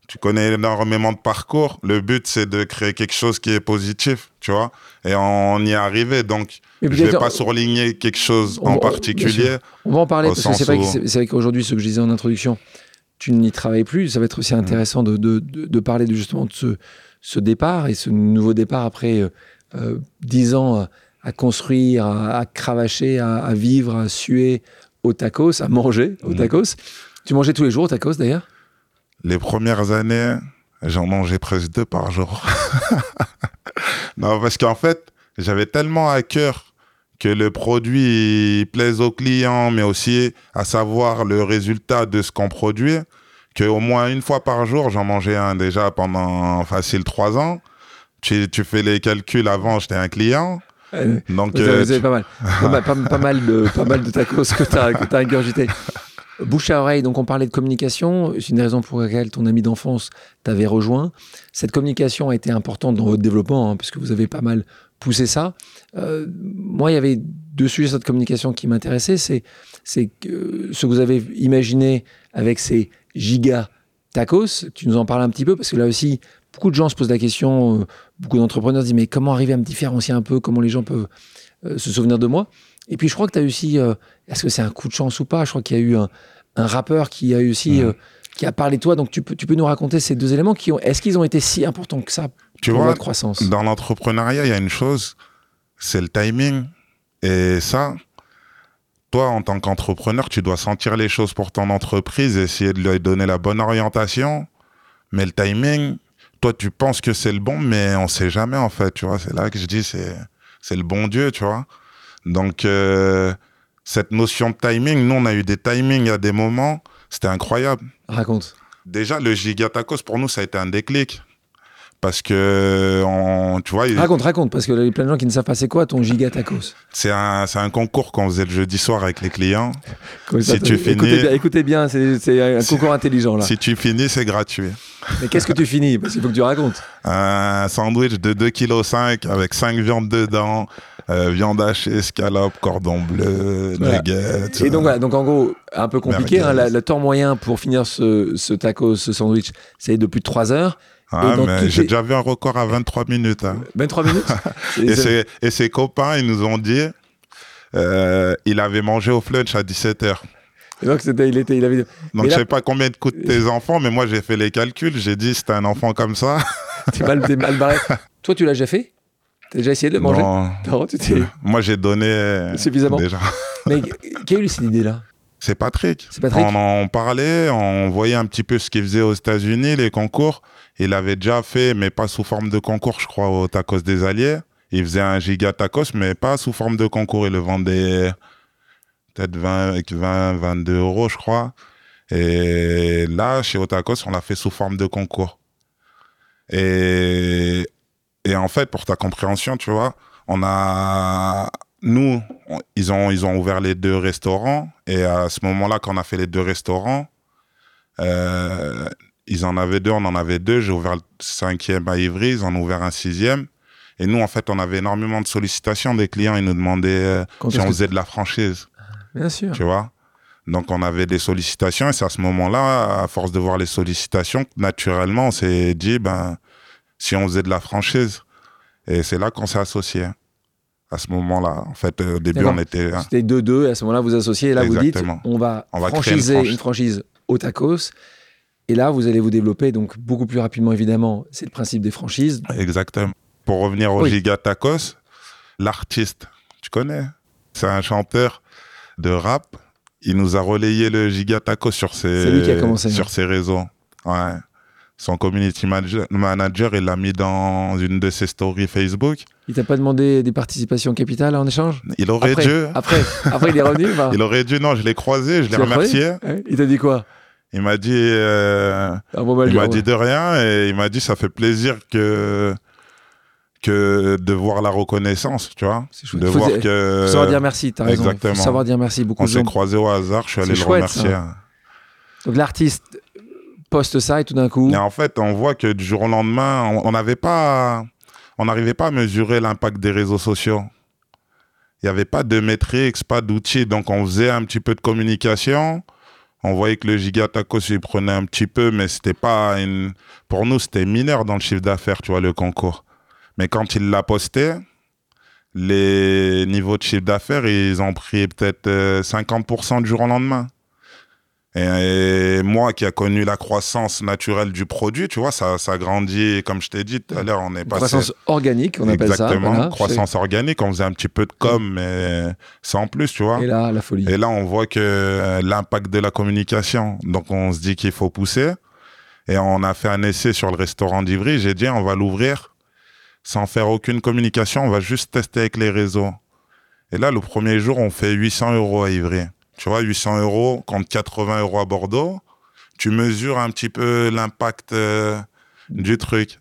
Tu connais énormément de parcours. Le but, c'est de créer quelque chose qui est positif, tu vois. Et on y est arrivé. Donc, je ne vais pas surligner quelque chose en particulier. On va en parler parce que c'est vrai, qu'aujourd'hui, ce que je disais en introduction, tu n'y travailles plus. Ça va être aussi mm. intéressant de, de, de, parler de, justement de ce, ce départ et ce nouveau départ après euh, euh, dix ans à, construire, à, cravacher, à, vivre, à suer au tacos, à manger au mhm. tacos. Tu mangeais tous les jours au tacos d'ailleurs? Les premières années, j'en mangeais presque deux par jour. non, parce qu'en fait, j'avais tellement à cœur que le produit plaise aux clients, mais aussi à savoir le résultat de ce qu'on produit, qu'au moins une fois par jour, j'en mangeais un déjà pendant facile trois ans. Tu, tu fais les calculs avant, j'étais un client. Donc, vous avez, euh, pas, mal. pas, mal de, pas mal de tacos que tu as, que as ingurgité. Bouche à oreille, donc on parlait de communication. C'est une raison pour laquelle ton ami d'enfance t'avait rejoint. Cette communication a été importante dans votre développement, hein, puisque vous avez pas mal poussé ça. Euh, moi, il y avait deux sujets de cette communication qui m'intéressaient. C'est, c'est ce que vous avez imaginé avec ces giga tacos. Tu nous en parles un petit peu parce que là aussi, beaucoup de gens se posent la question, euh, beaucoup d'entrepreneurs se disent mais comment arriver à me différencier un peu, comment les gens peuvent euh, se souvenir de moi? Et puis je crois que tu as aussi, euh, est-ce que c'est un coup de chance ou pas? Je crois qu'il y a eu un, rappeur qui a eu aussi, qui a parlé de toi. Donc tu peux, tu peux nous raconter ces deux éléments qui ont, est-ce qu'ils ont été si importants que ça tu pour vois, croissance? Dans l'entrepreneuriat, il y a une chose, c'est le timing. Et ça, toi, en tant qu'entrepreneur, tu dois sentir les choses pour ton entreprise, essayer de lui donner la bonne orientation. Mais le timing, toi, tu penses que c'est le bon, mais on sait jamais, en fait, tu vois. C'est là que je dis, c'est, c'est le bon Dieu, tu vois. Donc, euh, cette notion de timing, nous, on a eu des timings à des moments, c'était incroyable. Raconte. Déjà, le Gigatacos, pour nous, ça a été un déclic parce que on, tu vois raconte raconte parce que il y a plein de gens qui ne savent pas c'est quoi ton giga tacos. C'est un c'est un concours qu'on faisait le jeudi soir avec les clients. Si tu finis écoutez bien, écoutez bien c'est un concours intelligent là. si tu finis c'est gratuit. Mais qu'est-ce que tu finis? Parce qu'il faut que tu racontes. Un sandwich de 2 kg avec 5 viandes dedans euh, viande hachée, escalope, cordon bleu, nuggets. Et donc voilà, donc en gros, un peu compliqué, hein, le temps moyen pour finir ce, ce tacos, ce sandwich, c'est de plus de 3 heures. Ah, mais j'ai déjà vu un record à 23 minutes. 23 hein. minutes et, ses, copains, ils nous ont dit, euh, il avait mangé au flunch à 17h. donc, c'était, il était, il avait... donc je sais pas combien de coûtent tes enfants, mais moi, j'ai fait les calculs. J'ai dit, c'était un enfant comme ça. t'es mal, mal barré. Toi, tu l'as déjà fait? T'as déjà essayé de le manger? Non. tu Moi, j'ai donné. Suffisamment. Déjà. mais qui a eu cette idée-là? C'est Patrick. Patrick. On en parlait, on voyait un petit peu ce qu'il faisait aux États-Unis, les concours. Il avait déjà fait, mais pas sous forme de concours, je crois, au Tacos des Alliés. Il faisait un giga tacos, mais pas sous forme de concours. Il le vendait peut-être 20, 20, 22 euros, je crois. Et là, chez Otakos, on l'a fait sous forme de concours. Et, et en fait, pour ta compréhension, tu vois, on a, nous, ils ont, ils ont ouvert les deux restaurants. Et à ce moment-là, quand on a fait les deux restaurants, euh, ils en avaient deux, on en avait deux. J'ai ouvert le cinquième à Ivry, ils en ont ouvert un sixième. Et nous, en fait, on avait énormément de sollicitations des clients. Ils nous demandaient euh, si on faisait de la franchise. Bien sûr. Tu vois? Donc, on avait des sollicitations. Et c'est à ce moment-là, à force de voir les sollicitations, naturellement, on s'est dit, ben, si on faisait de la franchise. Et c'est là qu'on s'est associé. À ce moment-là, en fait, au début, on était. C'était deux-deux, et à ce moment-là, vous associez, et là, vous dites, on va, on va franchiser une, une franchise au tacos et là, vous allez vous développer donc beaucoup plus rapidement, évidemment. C'est le principe des franchises. Exactement. Pour revenir au Giga Tacos, l'artiste, tu connais C'est un chanteur de rap. Il nous a relayé le Giga Tacos sur ses, sur ses réseaux. Ouais. Son community manager, il l'a mis dans une de ses stories Facebook. Il t'a pas demandé des participations capitales en échange? Il aurait dû. Après, après, il est revenu Il aurait dû, non, je l'ai croisé, je l'ai remercié. Il t'a dit quoi? Il m'a dit, euh, il m'a dit de rien et il m'a dit ça fait plaisir que que de voir la reconnaissance, tu vois? De voir que. savoir dire merci, t'as raison. Exactement. savoir dire merci beaucoup. On s'est croisé au hasard, je suis allé le remercier. Donc l'artiste ça et tout d'un coup. Mais en fait, on voit que du jour au lendemain, on n'avait pas, on n'arrivait pas à mesurer l'impact des réseaux sociaux. Il n'y avait pas de métriques, pas d'outils, donc on faisait un petit peu de communication. On voyait que le gigatacos il prenait un petit peu, mais c'était pas une. Pour nous, c'était mineur dans le chiffre d'affaires, tu vois, le concours. Mais quand il l'a posté, les niveaux de chiffre d'affaires, ils ont pris peut-être 50% euh, du jour au lendemain. Et, moi qui a connu la croissance naturelle du produit, tu vois, ça, ça grandit, comme je t'ai dit tout à l'heure, on est passé... Croissance organique, on appelle ça. Exactement, croissance organique, on faisait un petit peu de com, mais sans plus, tu vois. Et là, la folie. Et là, on voit que euh, l'impact de la communication, donc on se dit qu'il faut pousser. Et on a fait un essai sur le restaurant d'Ivry, j'ai dit, on va l'ouvrir sans faire aucune communication, on va juste tester avec les réseaux. Et là, le premier jour, on fait 800 euros à Ivry. Tu vois, 800 euros contre 80 euros à Bordeaux. Tu mesures un petit peu l'impact euh, du truc.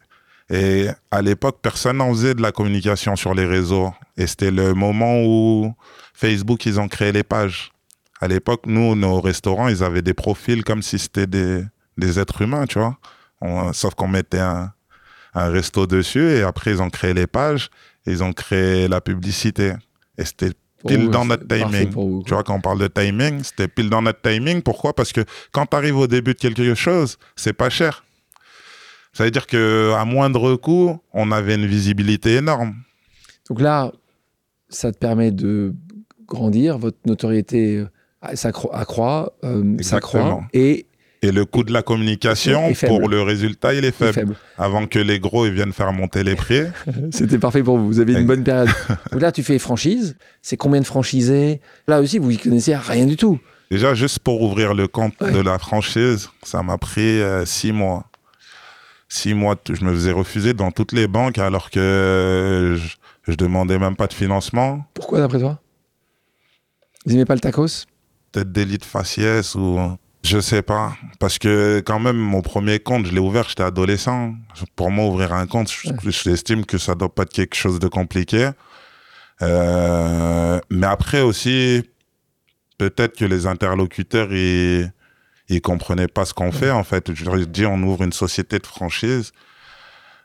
Et à l'époque, personne n'en faisait de la communication sur les réseaux. Et c'était le moment où Facebook, ils ont créé les pages. À l'époque, nous, nos restaurants, ils avaient des profils comme si c'était des, des êtres humains, tu vois. sauf qu'on mettait un, un resto dessus et après ils ont créé les pages, ils ont créé la publicité. Et c'était pile dans notre timing. tu vois, quand on parle de timing, c'était pile dans notre timing. Pourquoi? Parce que quand tu arrives au début de quelque chose, c'est pas cher. Ça veut dire que à moindre coût, on avait une visibilité énorme. Donc là, ça te permet de grandir, votre notoriété euh, s'accroît, euh, s'accroît, et et le coût de la communication, pour le résultat, il est faible. Avant que les gros ils viennent faire monter les prix. C'était parfait pour vous. Vous avez une bonne période. là, tu fais franchise. C'est combien de franchisés? Là aussi, vous y connaissez rien du tout. Déjà, juste pour ouvrir le compte de la franchise, ça m'a pris euh, six mois. Six mois, je me faisais refuser dans toutes les banques alors que je, je demandais même pas de financement. Pourquoi d'après toi? Ils n'aimaient pas le tacos? Peut-être délit de faciès ou je sais pas, parce que quand même mon premier compte, je l'ai ouvert, j'étais adolescent. Pour moi, ouvrir un compte, j'estime que ça doit pas être quelque chose de compliqué. Euh, mais après aussi, peut-être que les interlocuteurs, ils, ils comprenaient pas ce qu'on fait en fait. Je leur ai dit, on ouvre une société de franchise.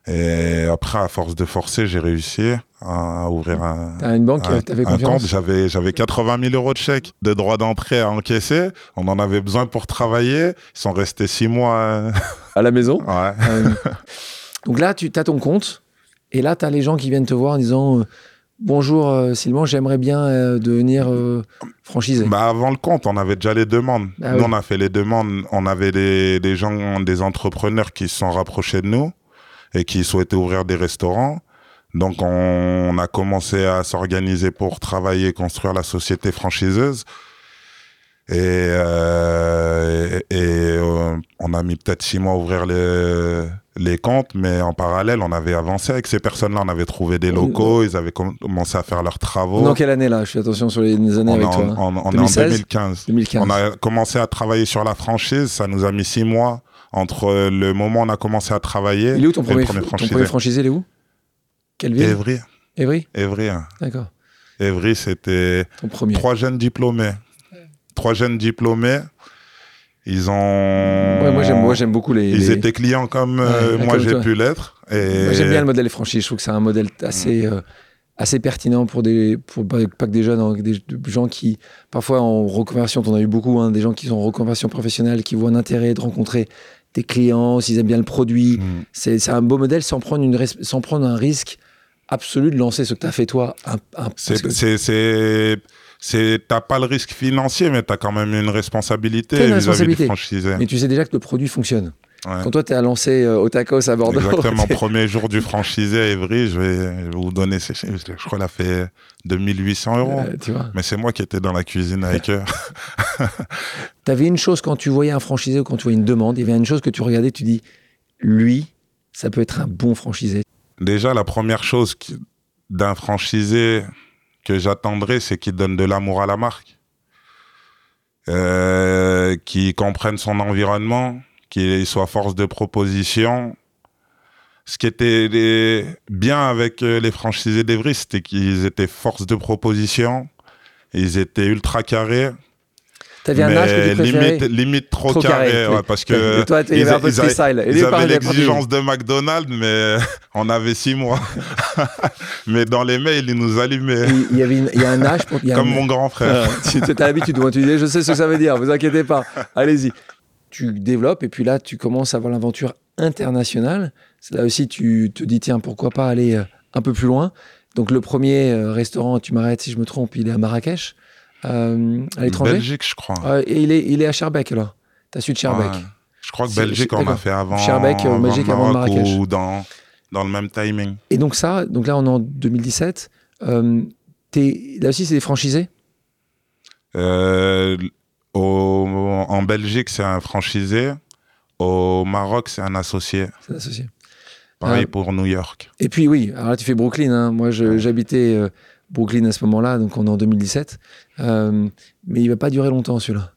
Et après, à force de forcer, j'ai réussi à ouvrir un, une banque, un, un compte. J'avais, j'avais 80 000 euros de chèques de droits d'entrée à encaisser. On en avait besoin pour travailler. Ils sont restés six mois. Euh, à la maison Ouais. Euh, donc là, tu as ton compte. Et là, tu as les gens qui viennent te voir en disant euh, Bonjour Sylvain, j'aimerais bien devenir franchisé. Bah avant le compte, on avait déjà les demandes. Ah nous, on a fait les demandes. On avait des, des gens, des entrepreneurs qui se sont rapprochés de nous et qui souhaitaient ouvrir des restaurants. Donc on, a commencé à s'organiser pour travailler, construire la société franchiseuse. Et, euh, et, euh, on a mis peut-être six mois à ouvrir les, les comptes, mais en parallèle, on avait avancé avec ces personnes-là. On avait trouvé des locaux, ils avaient commencé à faire leurs travaux. Dans quelle année là? Je fais attention sur les années avec toi. On, on est en 2015. 2015. On a commencé à travailler sur la franchise, ça nous a mis six mois entre le moment où on a commencé à travailler. Il est où ton premier, franchisé ton premier franchisé Il est où? Quelle ville? Évry. Évry? Évry. Hein. D'accord. Évry, c'était trois jeunes diplômés. Trois jeunes diplômés. Ils ont. Ouais, moi, j'aime beaucoup les. Ils étaient clients comme euh, moi, j'ai pu l'être. Et... J'aime bien le modèle des franchises. Je trouve que c'est un modèle assez. Mm. Euh, assez pertinent pour des pour pas, que des jeunes hein, des, gens qui parfois en reconversion t'en as eu beaucoup hein, des gens qui sont en reconversion professionnelle qui voient un intérêt de rencontrer tes clients, s'ils aiment bien le produit. Mm. C'est un beau modèle sans prendre, une, sans prendre un risque absolu de lancer ce que tu as fait toi. c'est t'as pas le risque financier, mais tu as quand même une responsabilité vis-à-vis du franchisé. Mais tu sais déjà que le produit fonctionne. Quand toi, tu as lancé euh, au tacos à Bordeaux. Exactement, premier jour du franchisé à Évry, je vais, vous donner ces chiffres. Je crois qu'il a fait 2800 euros. Euh, mais c'est moi qui étais dans la cuisine avec eux. tu avais une chose quand tu voyais un franchisé ou quand tu voyais une demande, il y avait une chose que tu regardais, tu dis lui, ça peut être un bon franchisé Déjà, la première chose d'un franchisé que j'attendrais, c'est qu'il donne de l'amour à la marque, euh, qu'il comprenne son environnement, qu'il soit force de proposition. Ce qui était bien avec euh, les franchisés d'Evry, c'était qu'ils étaient force de proposition, ils étaient ultra carrés, T'avais un âge que tu limite, limite trop, carré, parce que toi, ils, un peu ils, avaient, ils avaient l'exigence de McDonald's, mais on avait six mois. mais dans les mails, ils nous allumaient. Il y, avait il y a un âge pour... Comme mon grand frère. tu as l'habitude, tu dis, je sais ce que ça veut dire, vous inquiétez pas. Allez-y. Tu développes et puis là, tu commences à avoir l'aventure internationale. Là aussi, tu te dis, tiens, pourquoi pas aller euh, un peu plus loin. Donc le premier euh, restaurant, tu m'arrêtes si je me trompe, il est à Marrakech. Euh, à l'étranger Belgique, je crois. et il est, il est à Schaerbeek, là. T'as su de Schaerbeek. Je crois que Belgique, on a fait avant. Schaerbeek, avant Belgique, avant Marrakech. Ou dans, dans le même timing. Et donc, ça, donc là, on est en 2017. Euh, es, là aussi, c'est des franchisés? Euh, au, En Belgique, c'est un franchisé. Au Maroc, c'est un associé. C'est un associé. Pareil euh, pour New York. Et puis, oui, alors là, tu fais Brooklyn. Hein. Moi, j'habitais. Euh, Brooklyn à ce moment-là, donc on est en 2017. Euh, mais il va pas durer longtemps celui-là.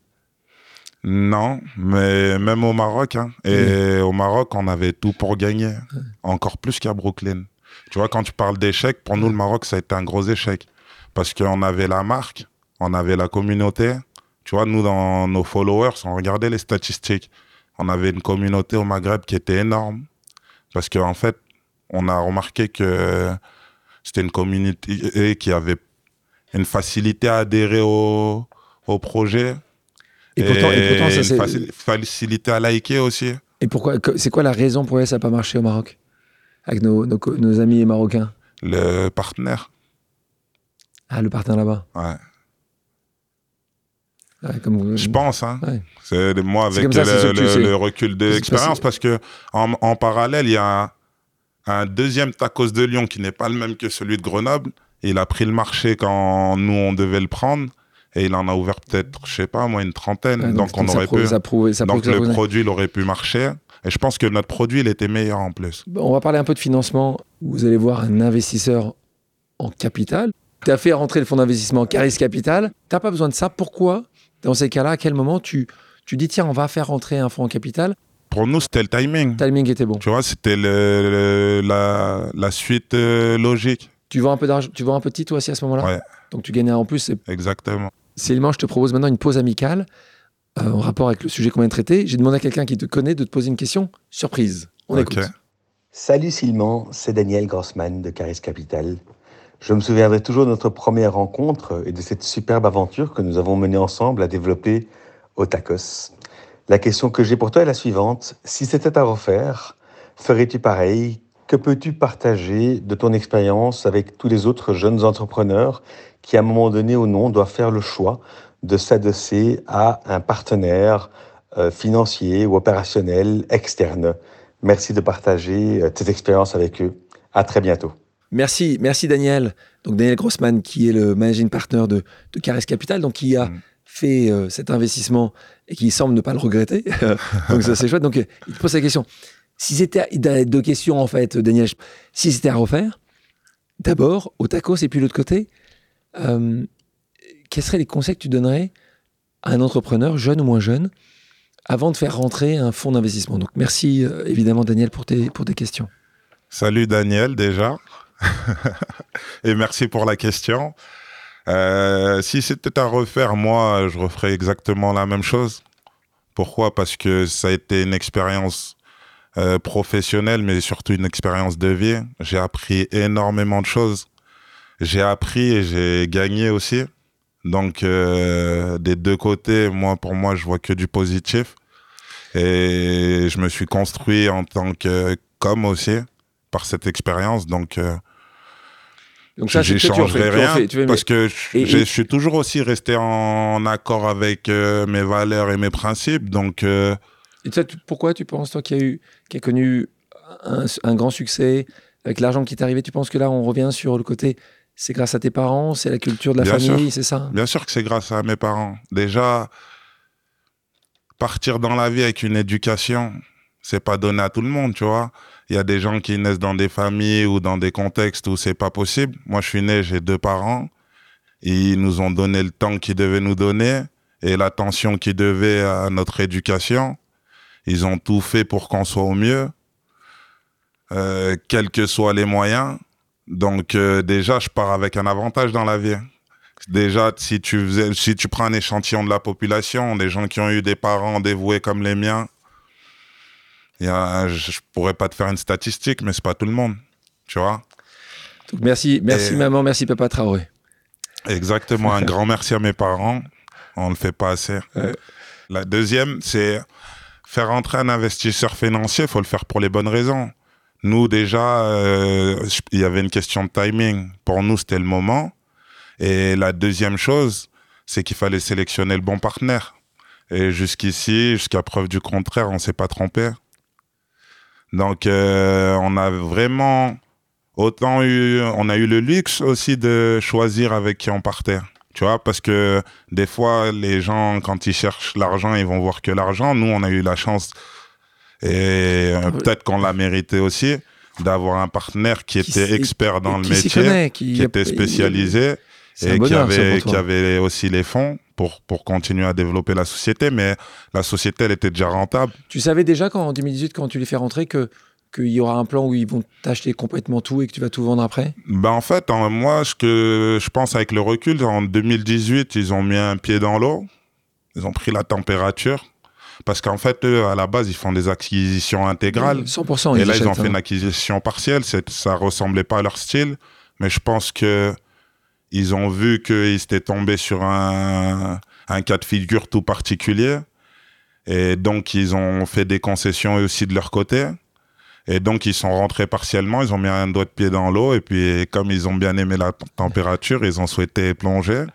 Non, mais même au Maroc, hein. et au Maroc, on avait tout pour gagner, encore plus qu'à Brooklyn. Tu vois, quand tu parles d'échec, pour nous, le Maroc, ça a été un gros échec. Parce qu'on avait la marque, on avait la communauté. Tu vois, nous, dans nos followers, on regardait les statistiques. On avait une communauté au Maghreb qui était énorme. Parce qu'en fait, on a remarqué que c'était une communauté qui avait une facilité à adhérer au, au projet. Et, pourtant, et pourtant ça c'est. Une facilité à liker aussi. Et pourquoi C'est quoi la raison pour laquelle ça n'a pas marché au Maroc? Avec nos, nos, amis marocains? Le partenaire. Ah, le partenaire là-bas Ouais. Comme... Je pense, hein. C'est moi avec le, recul de l'expérience, parce que en, en parallèle, il y a un deuxième tacos de Lyon qui n'est pas le même que celui de Grenoble. Il a pris le marché quand nous, on devait le prendre. Et il en a ouvert peut-être, je sais pas, moi, une trentaine. donc, on aurait pu. donc, le produit, il aurait pu marcher. Et je pense que notre produit, il était meilleur en plus. On va parler un peu de financement. Vous allez voir un investisseur en capital. Tu as fait rentrer le fonds d'investissement Caris Capital. Tu n'as pas besoin de ça. Pourquoi, dans ces cas-là, à quel moment tu, tu dis, tiens, on va faire rentrer un fonds en capital? Pour nous, c'était le timing. Le timing était bon. Tu vois, c'était le, la, la, suite euh, logique. Tu vends un peu d'argent, tu vends un petit toi aussi à ce moment-là? Ouais. Donc tu gagnais en plus. Exactement. Sylvain, je te propose maintenant une pause amicale euh, en rapport avec le sujet qu'on vient de traiter. J'ai demandé à quelqu'un qui te connaît de te poser une question surprise. On écoute. Salut Sylvain, c'est Daniel Grossman de Caris Capital. Je me souviendrai toujours de notre première rencontre et de cette superbe aventure que nous avons menée ensemble à développer au Tacos. La question que j'ai pour toi est la suivante. Si c'était à refaire, ferais-tu pareil? Que peux-tu partager de ton expérience avec tous les autres jeunes entrepreneurs qui, à un moment donné ou non, doivent faire le choix de s'adosser à un partenaire euh, financier ou opérationnel externe? Merci de partager euh, tes expériences avec eux. À très bientôt. Merci, merci Daniel. Donc Daniel Grossman, qui est le managing partner de, de Caris Capital, donc qui a mm fait euh, cet investissement et qui semble ne pas le regretter. donc ça c'est chouette. Donc il te pose la question. Si c'était deux questions en fait, Daniel. Si c'était à refaire, d'abord au tacos et puis l'autre côté, euh, quels seraient les conseils que tu donnerais à un entrepreneur, jeune ou moins jeune, avant de faire rentrer un fonds d'investissement? Donc merci euh, évidemment Daniel pour tes, pour tes questions. Salut Daniel déjà. et merci pour la question. Euh, si c'était à refaire, moi, je referais exactement la même chose. Pourquoi? Parce que ça a été une expérience euh, professionnelle, mais surtout une expérience de vie. J'ai appris énormément de choses. J'ai appris et j'ai gagné aussi. Donc, euh, des deux côtés, moi, pour moi, je vois que du positif. Et je me suis construit en tant que comme aussi par cette expérience. Donc, donc ça, j'échangerai rien parce que je, suis toujours aussi resté en accord avec euh, mes valeurs et mes principes. Donc, euh, et pourquoi tu penses toi qui a eu, qui a connu un, grand succès avec l'argent qui t'est arrivé, tu penses que là on revient sur le côté, c'est grâce à tes parents, c'est la culture de la famille, c'est ça? Bien sûr que c'est grâce à mes parents. Déjà, partir dans la vie avec une éducation, C'est pas donné à tout le monde, tu vois. Il y a des gens qui naissent dans des familles ou dans des contextes où c'est pas possible. Moi, je suis né, j'ai deux parents. Ils nous ont donné le temps qu'ils devaient nous donner et l'attention qu'ils devaient à notre éducation. Ils ont tout fait pour qu'on soit au mieux, euh, quels que soient les moyens. Donc euh, déjà, je pars avec un avantage dans la vie. Déjà, si tu, faisais, si tu prends un échantillon de la population, des gens qui ont eu des parents dévoués comme les miens, y a, je, pourrais pas te faire une statistique, mais c'est pas tout le monde, tu vois. Donc merci, merci maman, merci papa Traoré. Exactement, un grand merci à mes parents. On le fait pas assez. La deuxième, c'est faire entrer un investisseur financier. Il faut le faire pour les bonnes raisons. Nous déjà, euh, il y avait une question de timing. Pour nous, c'était le moment. Et la deuxième chose, c'est qu'il fallait sélectionner le bon partenaire. Et jusqu'ici, jusqu'à preuve du contraire, on s'est pas trompé. Donc, euh, on a vraiment autant eu, on a eu le luxe aussi de choisir avec qui on partait. Tu vois, parce que des fois, les gens, quand ils cherchent l'argent, ils vont voir que l'argent. Nous, on a eu la chance, et euh, peut-être qu'on l'a mérité aussi, d'avoir un partenaire qui, était expert dans le métier, qui, était spécialisé et qui avait, qui avait aussi les fonds pour, pour continuer à développer la société. Mais la société, elle était déjà rentable. Tu savais déjà quand, en 2018, quand tu les fais rentrer, que qu'il y aura un plan où ils vont t'acheter complètement tout et que tu vas tout vendre après? Ben En fait, moi, ce que je pense avec le recul, en 2018, ils ont mis un pied dans l'eau. Ils ont pris la température. Parce qu'en fait, eux, à la base, ils font des acquisitions intégrales. 100%. Et là, ils ont fait une hein. acquisition partielle. Ça ressemblait pas à leur style. Mais je pense que ils ont vu qu'ils étaient tombés sur un, un cas de figure tout particulier. Et donc, ils ont fait des concessions aussi de leur côté. Et donc, ils sont rentrés partiellement, ils ont mis un doigt de pied dans l'eau. Et puis, comme ils ont bien aimé la température, ils ont souhaité plonger.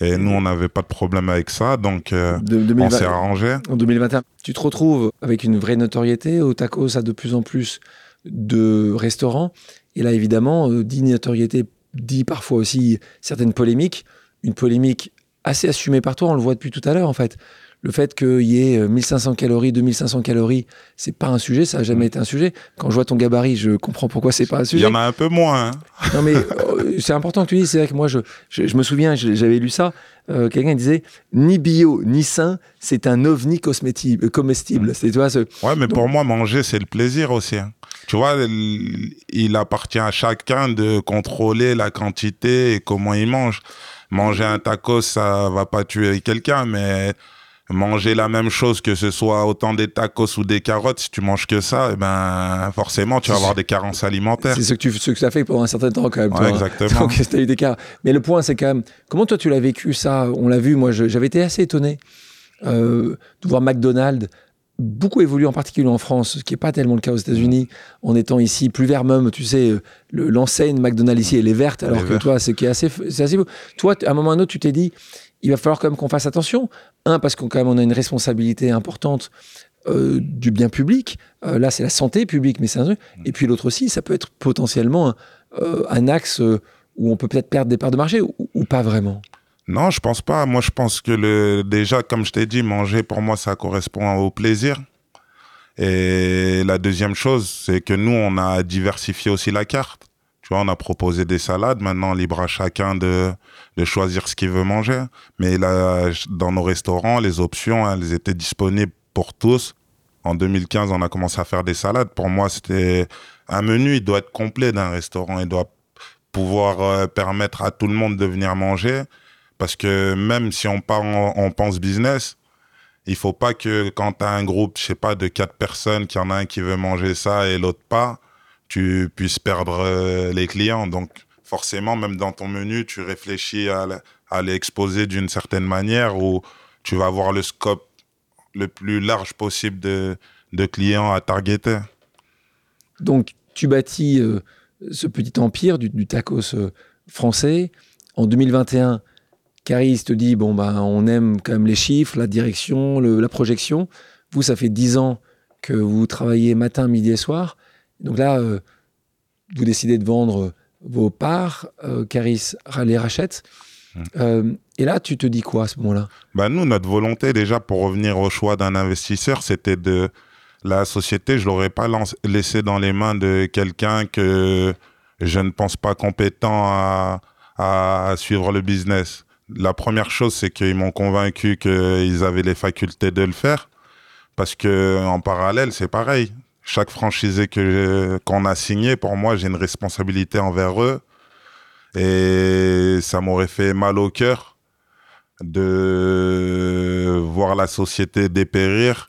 Et nous, on n'avait pas de problème avec ça, donc euh, on s'est arrangé. En 2021, tu te retrouves avec une vraie notoriété. Au tacos a de plus en plus de restaurants. Et là, évidemment, euh, dit notoriété dit parfois aussi certaines polémiques. Une polémique assez assumée par toi, on le voit depuis tout à l'heure en fait. Le fait qu'il y ait 1500 calories, 2500 calories, c'est pas un sujet, ça n'a jamais été un sujet. Quand je vois ton gabarit, je comprends pourquoi c'est pas un sujet. Il y en a un peu moins. Hein. Non mais euh, c'est important que tu dises, c'est vrai que moi je, je, me souviens, j'avais lu ça, euh, quelqu'un disait ni bio ni sain, c'est un ovni cosmétique, comestible. Mmh. C'est, tu vois, Ouais, mais pour moi, manger, c'est le plaisir aussi. Hein. Tu vois, il appartient à chacun de contrôler la quantité et comment il mange. Manger un taco, ça va pas tuer quelqu'un, mais manger la même chose, que ce soit autant des tacos ou des carottes, si tu manges que ça, eh ben, forcément, tu vas avoir des carences alimentaires. C'est ce que tu ce que ça fait pendant un certain temps, quand même. Ouais, exactement. eu des Mais le point, c'est quand même, comment toi, tu l'as vécu, ça? On l'a vu, moi, j'avais été assez étonné euh, de voir McDonald's beaucoup évoluer, en particulier en France, ce qui n'est pas tellement le cas aux États-Unis, en étant ici plus vert même, tu sais, euh, l'enseigne McDonald's ici, elle est verte, alors que toi, c'est assez, assez beau. Toi, à un moment ou à un autre, tu t'es dit, il va falloir quand même qu'on fasse attention. Un, parce qu'on on a une responsabilité importante euh, du bien public. Euh, là, c'est la santé publique, mais c'est un. Mm. Et puis l'autre aussi, ça peut être potentiellement un, euh, axe où on peut peut-être perdre des parts de marché ou, pas vraiment. Non, je pense pas. Moi, je pense que le, déjà, comme je t'ai dit, manger pour moi, ça correspond au plaisir. Et la deuxième chose, c'est que nous, on a diversifié aussi la carte. On a proposé des salades. Maintenant, libre à chacun de, de choisir ce qu'il veut manger. Mais là, dans nos restaurants, les options, elles étaient disponibles pour tous. En 2015, on a commencé à faire des salades. Pour moi, c'était un menu, il doit être complet d'un restaurant. Il doit pouvoir euh, permettre à tout le monde de venir manger. Parce que même si on, on pense business, il faut pas que quand tu as un groupe, je sais pas, de quatre personnes, qu'il y en a un qui veut manger ça et l'autre pas, tu puisses perdre euh, les clients. Donc, forcément, même dans ton menu, tu réfléchis à, l'exposer d'une certaine manière où tu vas avoir le scope le plus large possible de, clients à targeter. Donc, tu bâtis euh, ce petit empire du, tacos euh, français. En 2021, Caris te dit bon, ben, on aime quand même les chiffres, la direction, la projection. Vous, ça fait 10 ans que vous travaillez matin, midi et soir. Donc là, euh, vous décidez de vendre vos parts, euh, Caris les rachète. Hum. Euh, et là, tu te dis quoi à ce moment-là? Bah Nous, notre volonté, déjà, pour revenir au choix d'un investisseur, c'était de la société, je l'aurais pas laissé dans les mains de quelqu'un que je ne pense pas compétent à, à suivre le business. La première chose, c'est qu'ils m'ont convaincu qu'ils avaient les facultés de le faire. Parce que en parallèle, c'est pareil. Chaque franchisé que qu'on a signé, pour moi, j'ai une responsabilité envers eux. Et ça m'aurait fait mal au cœur de voir la société dépérir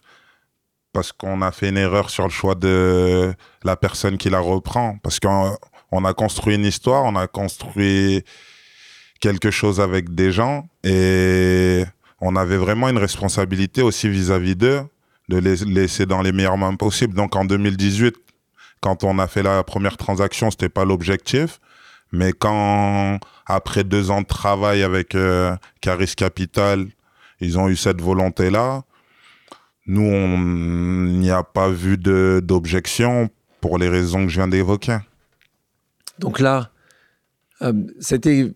parce qu'on a fait une erreur sur le choix de la personne qui la reprend. Parce qu'on a construit une histoire, on a construit quelque chose avec des gens et on avait vraiment une responsabilité aussi vis-à-vis d'eux de les laisser dans les meilleures mains possibles. Donc en 2018, quand on a fait la première transaction, c'était pas l'objectif. Mais quand, après deux ans de travail avec euh, Caris Capital, ils ont eu cette volonté-là, nous, on n'y a pas vu d'objection pour les raisons que je viens d'évoquer. Donc là, euh, c'était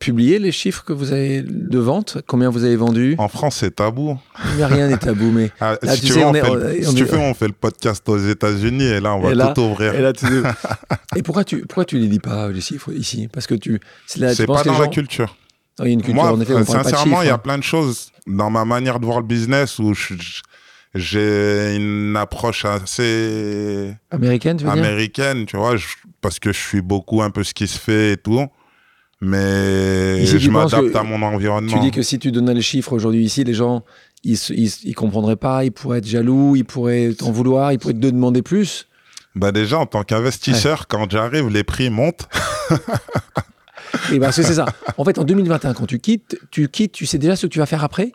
publié les chiffres que vous avez de vente? Combien vous avez vendu? En France, c'est tabou. Mais rien n'est tabou, mais ah, si tu, veux, on, fait le podcast aux États-unis et là, on va tout ouvrir. Et, pourquoi tu pourquoi tu les dis pas les chiffres ici? Parce que tu c'est pas dans la culture. il y a une culture, Moi, en effet, sincèrement, il y a hein. plein de choses dans ma manière de voir le business où j'ai une approche assez américaine, tu veux américaine, tu vois, parce que je suis beaucoup un peu ce qui se fait et tout mais je m'adapte à mon environnement. Tu dis que si tu donnais les chiffres aujourd'hui ici, les gens, ils, ils, comprendraient pas, ils pourraient être jaloux, ils pourraient t'en vouloir, ils pourraient te demander plus. Bah déjà, en tant qu'investisseur, quand j'arrive, les prix montent. Et parce que c'est ça. En fait, en 2021, quand tu quittes, tu quittes, tu sais déjà ce que tu vas faire après?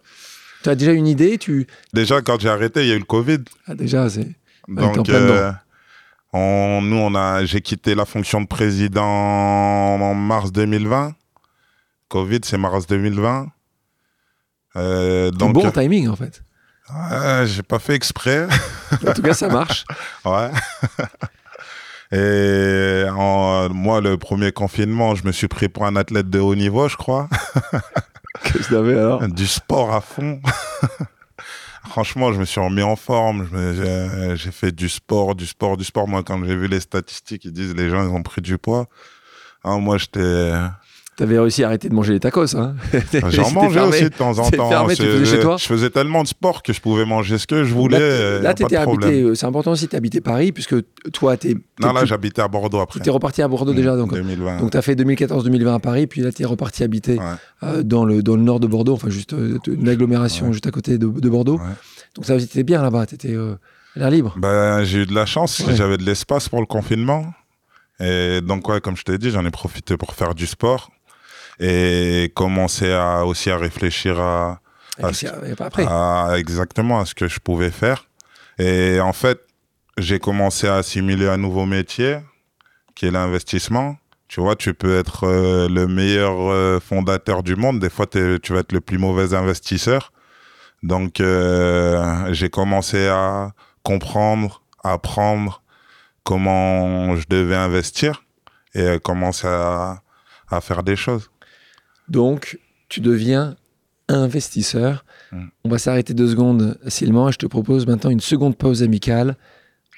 Tu as déjà une idée tu... Déjà, quand j'ai arrêté, il y a eu le Covid. Ah, déjà, c'est... Donc, nous, on a, j'ai quitté la fonction de président en mars 2020. Covid, c'est mars 2020. Euh, donc bon timing en fait. j'ai pas fait exprès. en tout cas, ça marche. ouais. Et moi, le premier confinement, je me suis pris pour un athlète de haut niveau, je crois. Qu'est-ce que t'avais alors? Du sport à fond. Franchement, je me suis remis en forme. J'ai fait du sport, du sport, du sport. Moi, quand j'ai vu les statistiques, ils disent les gens, ont pris du poids. Hein, moi, j'étais tu avais réussi à arrêter de manger les tacos, hein J'en mangeais aussi de temps en temps. Fermé, chez toi je faisais tellement de sport que je pouvais manger ce que je voulais. Là, tu étais habité, euh, c'est important aussi, tu habité Paris, puisque toi, tu Non, là, j'habitais à Bordeaux après. Tu es reparti à Bordeaux déjà, donc. 2020. Donc, tu as fait 2014-2020 à Paris, puis là, tu es reparti habiter euh, dans, le, dans le nord de Bordeaux, enfin, juste euh, une agglomération juste à côté de, de Bordeaux. Donc, ça, étais bien là-bas, tu étais l'air libre. Ben, j'ai eu de la chance, j'avais de l'espace pour le confinement. Et donc, ouais, comme je t'ai dit, j'en ai profité pour faire du sport et commencer à, aussi à réfléchir à, à, exactement à ce que je pouvais faire. Et en fait, j'ai commencé à assimiler un nouveau métier qui est l'investissement. Tu vois, tu peux être euh, le meilleur euh, fondateur du monde. Des fois, tu vas être le plus mauvais investisseur. Donc, euh, j'ai commencé à comprendre, à apprendre comment je devais investir et commencer à, à faire des choses. Donc, tu deviens investisseur. Mm. On va s'arrêter deux secondes, Slimane, et je te propose maintenant une seconde pause amicale.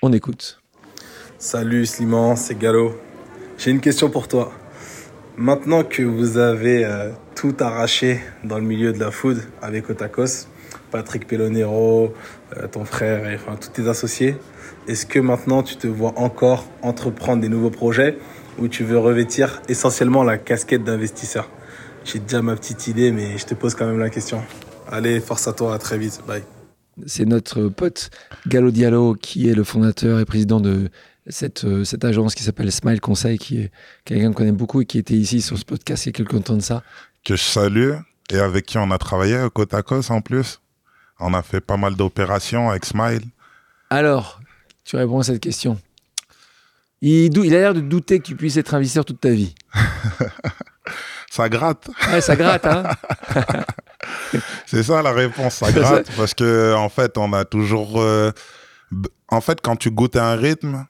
On écoute. Salut Slimane, c'est Gallo. J'ai une question pour toi. Maintenant que vous avez euh, tout arraché dans le milieu de la food avec Otakos, Patrick Pelonero, euh, ton frère et enfin tous tes associés, est-ce que maintenant tu te vois encore entreprendre des nouveaux projets ou tu veux revêtir essentiellement la casquette d'investisseur? J'ai déjà ma petite idée, mais je te pose quand même la question. Allez, force à toi, à très vite. Bye. C'est notre pote Gallo Diallo qui est le fondateur et président de cette, euh, cette agence qui s'appelle Smile Conseil, qui est quelqu'un qu'on connaît beaucoup et qui était ici sur ce podcast il y a quelques temps de ça. Que je salue et avec qui on a travaillé côte à côte en plus. On a fait pas mal d'opérations avec Smile. Alors, tu réponds à cette question. Il, il a l'air de douter que tu puisses être investisseur toute ta vie. ça gratte. Ouais, ça gratte, hein C'est ça la réponse, ça gratte. parce que, en fait, on a toujours. Euh, en fait, quand tu goûtes un rythme,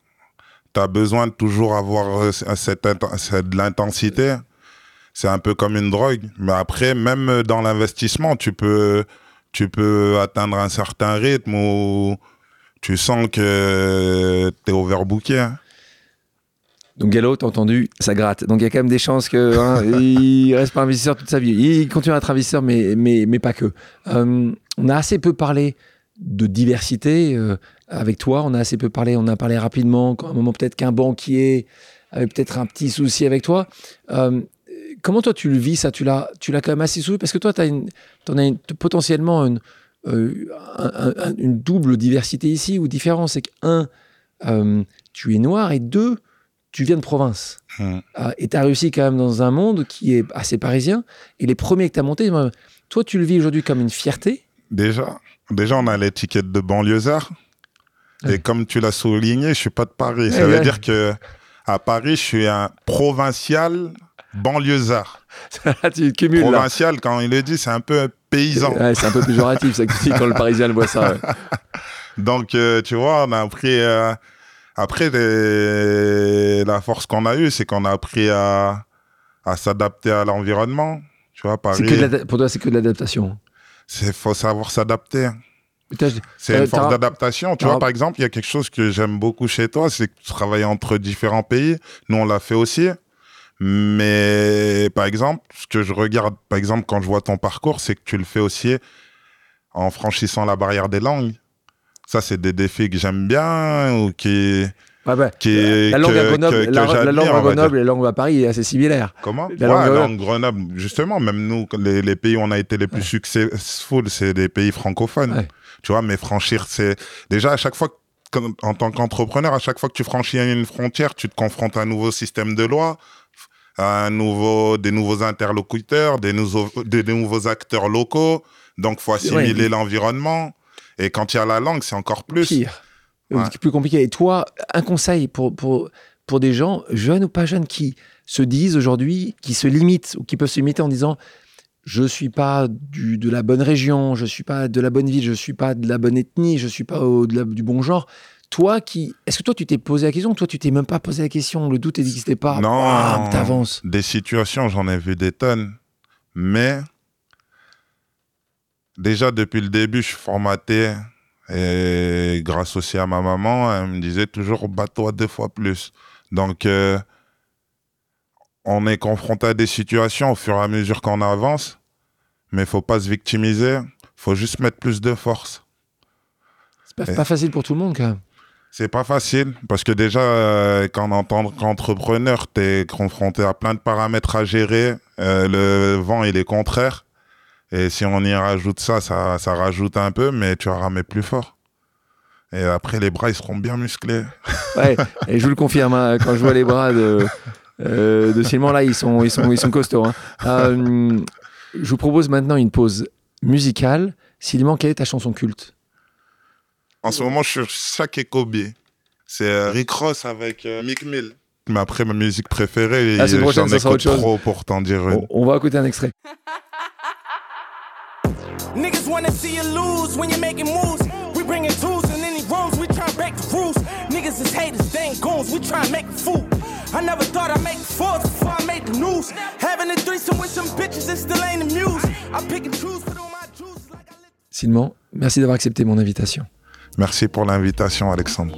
tu as besoin de toujours avoir euh, cette, de l'intensité. C'est un peu comme une drogue. Mais après, même dans l'investissement, tu peux, tu peux atteindre un certain rythme où tu sens que tu es overbooké. Hein. Donc Gallo, t'as entendu, ça gratte. Donc il y a quand même des chances qu'il hein, il reste pas investisseur toute sa vie. Il continue à être investisseur, mais, mais, mais pas que. Euh, on a assez peu parlé de diversité euh, avec toi. On a assez peu parlé, on a parlé rapidement, à un moment peut-être qu'un banquier avait peut-être un petit souci avec toi. Euh, comment toi tu le vis ça? Tu l'as, tu l'as quand même assez souvent parce que toi, tu as, une, en as potentiellement une, une double diversité ici ou différence. C'est que un, tu es noir et deux, tu viens de province. Hmm. Euh, et tu as réussi quand même dans un monde qui est assez parisien. Et les premiers que tu as montés, toi, tu le vis aujourd'hui comme une fierté? Déjà, déjà on a l'étiquette de banlieusard. Et comme tu l'as souligné, je suis pas de Paris. Ça veut dire que à Paris, je suis un provincial banlieusard. tu cumules, provincial, quand il le dit, c'est un peu paysan. c'est un peu péjoratif, ça, quand le parisien voit ça. Donc, euh, tu vois, on a appris... Euh, après, la force qu'on a eue, c'est qu'on a appris à, s'adapter à l'environnement. Tu vois, Paris. pour toi, c'est que de l'adaptation. Il faut savoir s'adapter. C'est une force d'adaptation. Tu vois, par exemple, il y a quelque chose que j'aime beaucoup chez toi, c'est que tu travailles entre différents pays. Nous, on l'a fait aussi. Mais par exemple, ce que je regarde, par exemple, quand je vois ton parcours, c'est que tu le fais aussi en franchissant la barrière des langues. Ça, c'est des défis que j'aime bien ou qui. Qui, la, langue à Grenoble, la, langue à Grenoble et la langue à Paris est assez similaire. Comment? La langue, langue Grenoble, justement, même nous, les, pays où on a été les plus successful, c'est des pays francophones. Tu vois, mais franchir, c'est déjà à chaque fois, en tant qu'entrepreneur, à chaque fois que tu franchis une frontière, tu te confrontes à un nouveau système de loi, à un nouveau, des nouveaux interlocuteurs, des nouveaux, des, nouveaux acteurs locaux. Donc, faut assimiler l'environnement. Et quand il y a la langue, c'est encore plus. Pire. C'est plus compliqué. Et toi, un conseil pour, pour, pour des gens, jeunes ou pas jeunes, qui se disent aujourd'hui, qui se limitent ou qui peuvent se limiter en disant je suis pas du, de la bonne région, je suis pas de la bonne ville, je suis pas de la bonne ethnie, je suis pas au, du bon genre. Toi qui, est-ce que toi tu t'es posé la question Toi tu t'es même pas posé la question? Le doute n'existait pas Non. T'avances. Des situations, j'en ai vu des tonnes, mais déjà depuis le début, je suis formaté et grâce aussi à ma maman, elle me disait toujours bats-toi deux fois plus. Donc, euh, on est confronté à des situations au fur et à mesure qu'on avance, mais il faut pas se victimiser, faut juste mettre plus de force. C'est pas, facile pour tout le monde quand même. C'est pas facile parce que déjà, euh, quand en tant qu'entrepreneur, tu es confronté à plein de paramètres à gérer. Euh, le vent, il est contraire. Et si on y rajoute ça, ça, ça rajoute un peu, mais tu vas ramer plus fort. Et après, les bras, ils seront bien musclés. Ouais, et je vous le confirme, hein, quand je vois les bras de, euh, de Simon, là, ils sont, ils sont, ils sont costauds. Hein. Euh, je vous propose maintenant une pause musicale. Simon, quelle est ta chanson culte? En ce moment, je suis chaque Kobe. C'est euh, Rick Ross avec euh, Mick Mill. Mais après, ma musique préférée, ah, j'en écoute trop pour t'en dire une. On, on va écouter un extrait. Niggas wanna see you lose when you're making moves. We bringing tools in any rooms, we try break the rules. Niggas is haters, they ain't goons, we try make a fool. I never thought I'd make fourth before I made the news. Having a threesome with some bitches, it still ain't amused. I pick and choose, put on my juice like I Simon, merci d'avoir accepté mon invitation. Merci pour l'invitation, Alexandre.